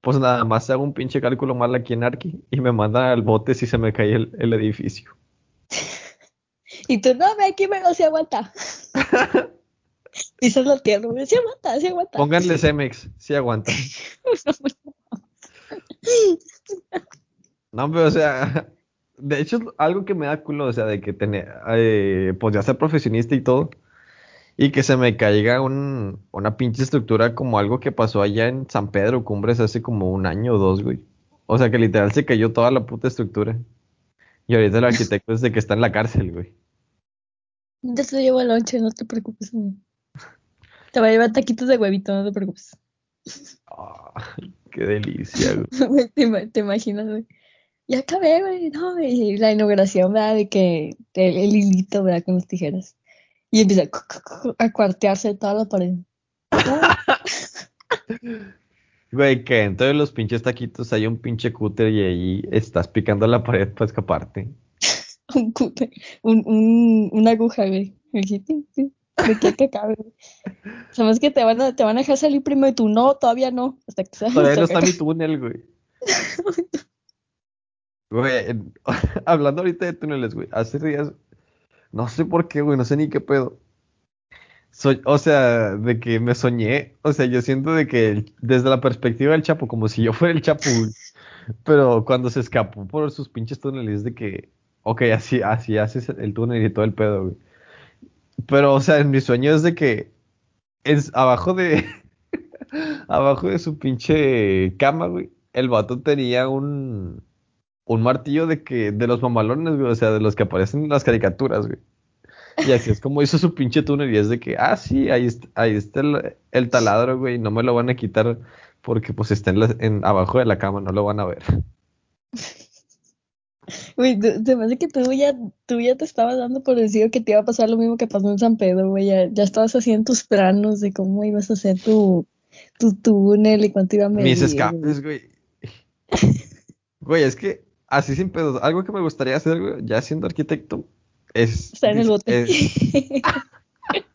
Pues nada más hago un pinche cálculo mal aquí en Arki y me mandan al bote si se me cae el, el edificio. Y tú, no, ve aquí, pero sí aguanta. Dices la tierra, sí aguanta, sí aguanta. Pónganle Cemex, si aguanta. No, pero o sea, de hecho es algo que me da culo, o sea, de que tener, eh, pues ya ser profesionista y todo, y que se me caiga un, una pinche estructura como algo que pasó allá en San Pedro Cumbres hace como un año o dos, güey. O sea, que literal se cayó toda la puta estructura. Y ahorita el arquitecto es de que está en la cárcel, güey. Ya te llevo el lonche, no te preocupes. güey. Te voy a llevar taquitos de huevito, no te preocupes. Ay, qué delicia, güey. Te, te imaginas, güey. Ya acabé, güey, no, y la inauguración, ¿verdad? De que el, el hilito, ¿verdad? Con las tijeras. Y empieza a, a cuartearse toda la pared. Güey, que dentro de los pinches taquitos hay un pinche cúter y ahí estás picando la pared para escaparte. un cute, un, un, una aguja, güey. De que acabe, güey. Sabes que te van a, te van a dejar salir primero y tú no, todavía no. Hasta que Todavía no está mi túnel, güey. Güey, hablando ahorita de túneles, güey, hace días, no sé por qué, güey, no sé ni qué pedo. Soy, o sea, de que me soñé, o sea, yo siento de que desde la perspectiva del Chapo, como si yo fuera el Chapo, güey. Pero cuando se escapó por sus pinches túneles, de que, ok, así, así haces el túnel y todo el pedo, güey. Pero, o sea, en mi sueño es de que es abajo de, abajo de su pinche cama, güey, el vato tenía un, un martillo de que, de los mamalones, güey, o sea, de los que aparecen en las caricaturas, güey. Y así es como hizo su pinche túnel y es de que, ah, sí, ahí, est- ahí está el, el taladro, güey, no me lo van a quitar porque pues está en la- en, abajo de la cama, no lo van a ver. Güey, se me hace que tú ya, tú ya te estabas dando por decidido que te iba a pasar lo mismo que pasó en San Pedro, güey. Ya, ya estabas haciendo tus planos de cómo ibas a hacer tu, tu túnel y cuánto iba a medir. Mis escapes, güey. Güey, es que así sin pedos, algo que me gustaría hacer, güey, ya siendo arquitecto, es... Está en el bote. es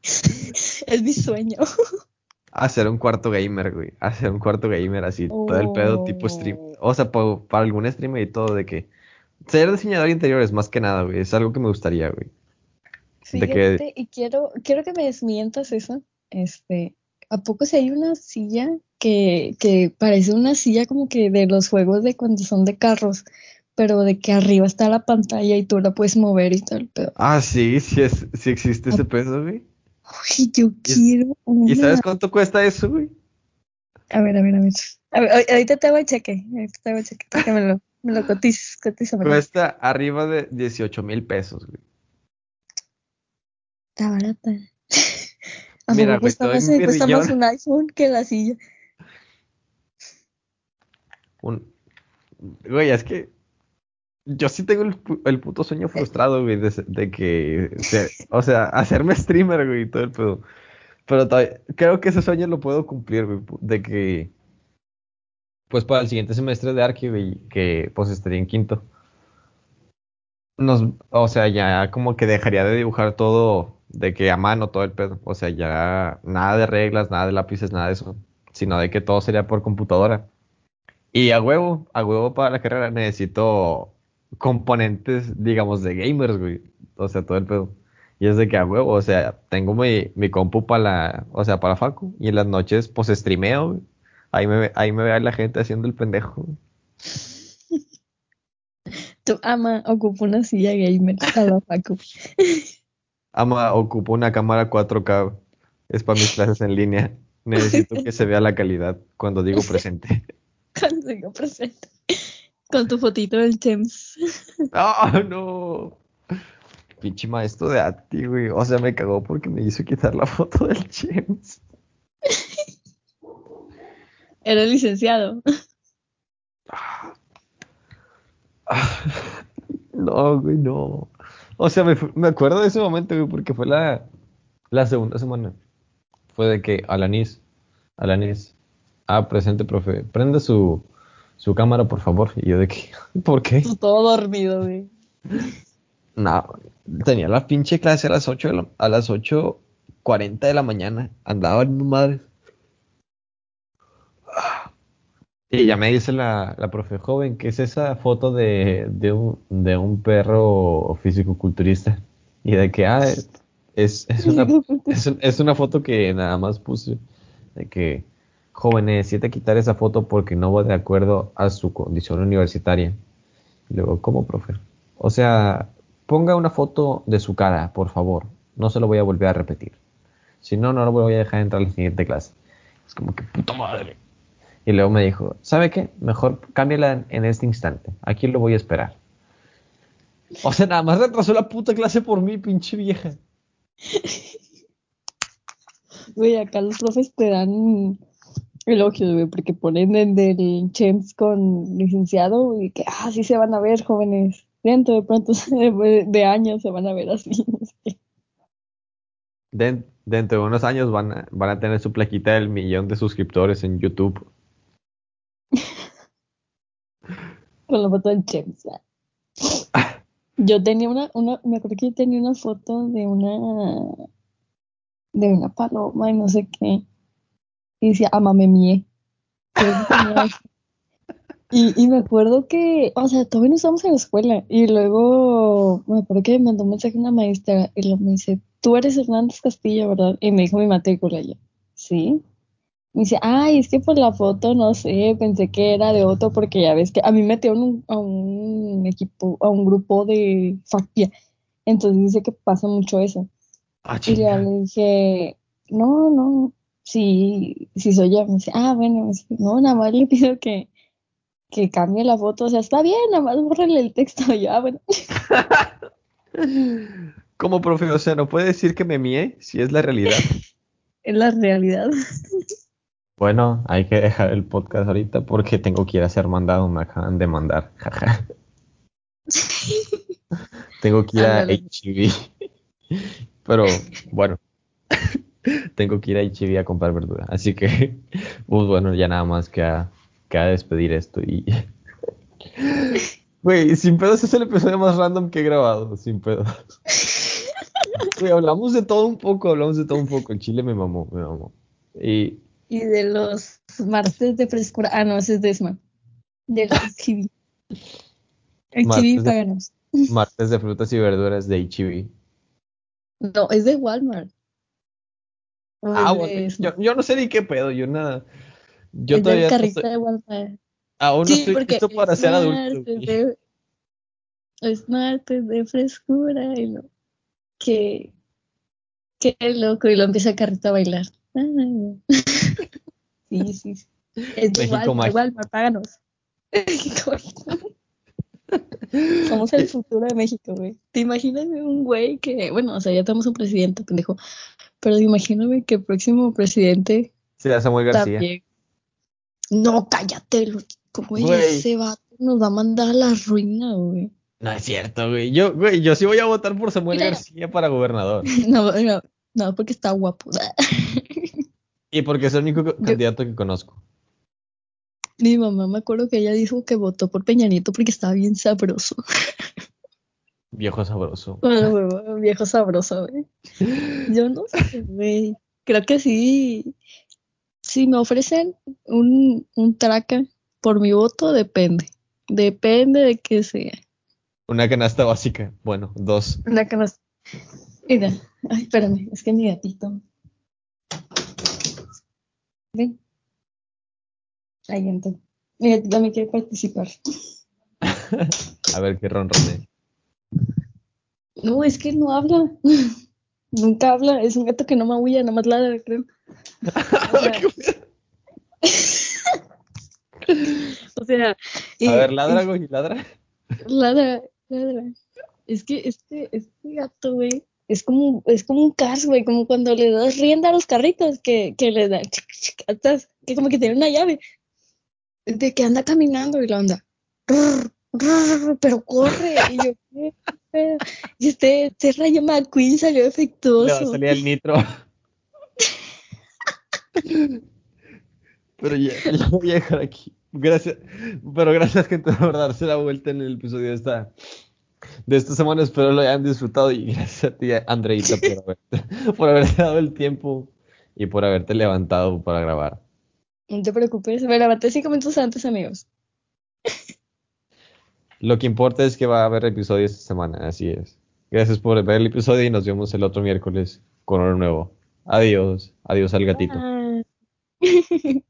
Es mi sueño. hacer un cuarto gamer, güey. Hacer un cuarto gamer así, todo el pedo tipo stream. Oh. O sea, para algún streamer y todo, de que... Ser diseñador de interiores, más que nada, güey. Es algo que me gustaría, güey. Que- Fíjate, y quiero, quiero que me desmientas eso. Este, ¿a poco si hay una silla que, que parece una silla como que de los juegos de cuando son de carros, pero de que arriba está la pantalla y tú la puedes mover y tal, pero Ah, sí, sí, es, sí existe ese pedo, güey. Uy, yo quiero ¿Y una. sabes cuánto cuesta eso, güey? A ver, a ver, a ver. A ver, ahor- ahorita te hago el cheque. Ahorita te hago el cheque. que me lo, me lo cotices. Cuesta arriba de 18 mil pesos, güey. Está barata. A Mira, güey, cuesta, más, mi cuesta más un iPhone que la silla. Un... Güey, es que yo sí tengo el, el puto sueño frustrado, güey, de, de que, de, o sea, hacerme streamer, güey, y todo el pedo. Pero todavía, creo que ese sueño lo puedo cumplir, güey, de que, pues para el siguiente semestre de Arqui, güey, que pues estaría en quinto. Nos, o sea, ya como que dejaría de dibujar todo de que a mano todo el pedo. O sea, ya nada de reglas, nada de lápices, nada de eso. Sino de que todo sería por computadora. Y a huevo, a huevo para la carrera necesito componentes, digamos, de gamers, güey. O sea, todo el pedo. Y es de que a huevo, o sea, tengo mi, mi compu para la, o sea, para Facu. Y en las noches, pues streameo, güey. Ahí me, ahí me ve la gente haciendo el pendejo. Tu ama ocupa una silla gamer a la facu. Ama, ocupo una cámara 4K. Es para mis clases en línea. Necesito que se vea la calidad cuando digo presente. Cuando digo presente. Con tu fotito del Chems. ¡Ah, no! Pinche maestro de Ati, güey. O sea, me cagó porque me hizo quitar la foto del James. Era licenciado. No, güey, no. O sea, me, me acuerdo de ese momento, güey, porque fue la, la segunda semana. Fue de que Alanis, Alanis, ah, presente, profe, prenda su, su cámara, por favor. Y yo de que, ¿por qué? Todo dormido, güey. No, tenía la pinche clase a las 8 de la- a las 8.40 de la mañana. Andaba en madres. Y ya me dice la, la profe joven, que es esa foto de, de, un, de un perro físico-culturista? Y de que, ah, es, es, una, es, es una foto que nada más puse. De que, joven, necesita quitar esa foto porque no va de acuerdo a su condición universitaria. Y luego, ¿cómo, profe? O sea, ponga una foto de su cara, por favor. No se lo voy a volver a repetir. Si no, no lo voy a dejar entrar a la siguiente clase. Es como que puta madre. Y luego me dijo, ¿sabe qué? Mejor cámbiala en, en este instante. Aquí lo voy a esperar. O sea, nada más retrasó la puta clase por mí, pinche vieja. Güey, acá los profes te dan elogios, güey, porque ponen en del Chems con licenciado y que, ah, sí se van a ver, jóvenes. Dentro de pronto, de, de años se van a ver así. no sé qué. Den- dentro de unos años van a, van a tener su plaquita del millón de suscriptores en YouTube. Con la foto del Chems. Yo tenía una, una, me acuerdo que yo tenía una foto de una, de una paloma y no sé qué. Y decía, amame mie. Tenía eso. Y, y me acuerdo que, o sea, todavía no estábamos en la escuela. Y luego me acuerdo que me mandó un mensaje una maestra y luego me dice, tú eres Hernández Castillo, ¿verdad? Y me dijo mi matrícula. Y yo, sí. Me dice, ay, es que por la foto, no sé, pensé que era de otro porque ya ves que a mí me metieron un- a un equipo, a un grupo de FACPIA. Entonces dice que pasa mucho eso. Ah, Y le dije, no, no, sí, sí soy yo. Me dice, ah, bueno, no, nada más le pido que, que cambie la foto. O sea, está bien, nada más bórrale el texto. Y yo, ah, bueno. Como profe, o sea, no puede decir que me mie si es la realidad. Es la realidad. Bueno, hay que dejar el podcast ahorita porque tengo que ir a ser mandado, me acaban de mandar. jaja. tengo que ir a. HEB. Pero bueno, tengo que ir a HEB a comprar verdura. Así que, pues bueno, ya nada más que a, que a despedir esto y... Güey, sin pedos es el episodio más random que he grabado, sin pedos. Güey, hablamos de todo un poco, hablamos de todo un poco. El chile me mamó, me mamó. Y Y de los martes de frescura. Ah, no, ese es Desma. Chibi. El Martes chibi de- páganos. martes de frutas y verduras de HEB. No, es de Walmart. Ah, bueno, yo, yo no sé ni qué pedo, yo nada. Yo es todavía no carrito estoy- de aún no Sí, estoy porque listo para es ser adulto. de- es martes de frescura y lo que qué loco y lo empieza el carrito a bailar. Ay, no. sí, sí, sí. Es mágico. Walmart, páganos. Somos el futuro de México, güey. Te imaginas un güey que, bueno, o sea, ya tenemos un presidente, pendejo, pero imagíname que el próximo presidente a Samuel García. también. No, cállate, Güey. ese vato nos va a mandar a la ruina, güey. No es cierto, güey. Yo, güey, yo sí voy a votar por Samuel Mira. García para gobernador. No, no, no, porque está guapo. Y porque es el único co- candidato que conozco. Mi mamá me acuerdo que ella dijo que votó por Peña Nieto porque estaba bien sabroso. Viejo sabroso. Bueno, Viejo sabroso, güey. Yo no sé, güey. Creo que sí. Si me ofrecen un, un traca por mi voto, depende. Depende de que sea. Una canasta básica. Bueno, dos. Una canasta. Mira, ay, espérame, es que mi gatito. Ven. Ahí entra. Mi gatito también quiere participar. A ver qué ronrones. No, es que no habla. Nunca habla. Es un gato que no maulla, nada más ladra, creo. O sea, A ver, ladra, güey, ladra. Ladra, ladra. Es que este, este gato, güey, es como, es como un cars, güey, como cuando le das rienda a los carritos, que, que le da, que como que tiene una llave, de que anda caminando y lo anda, rrr, rrr, pero corre, y yo, ¿qué? Y este, este Rayo McQueen salió defectuoso. salir el nitro. Pero ya, ya voy a dejar aquí. Gracias. Pero gracias, gente, por darse la vuelta en el episodio de esta, de esta semana. Espero lo hayan disfrutado. Y gracias a ti, Andreita, por, haberte, por haberte dado el tiempo y por haberte levantado para grabar. No te preocupes, me levanté cinco minutos antes, amigos. Lo que importa es que va a haber episodio esta semana. Así es. Gracias por ver el episodio y nos vemos el otro miércoles con uno nuevo. Adiós. Adiós al gatito.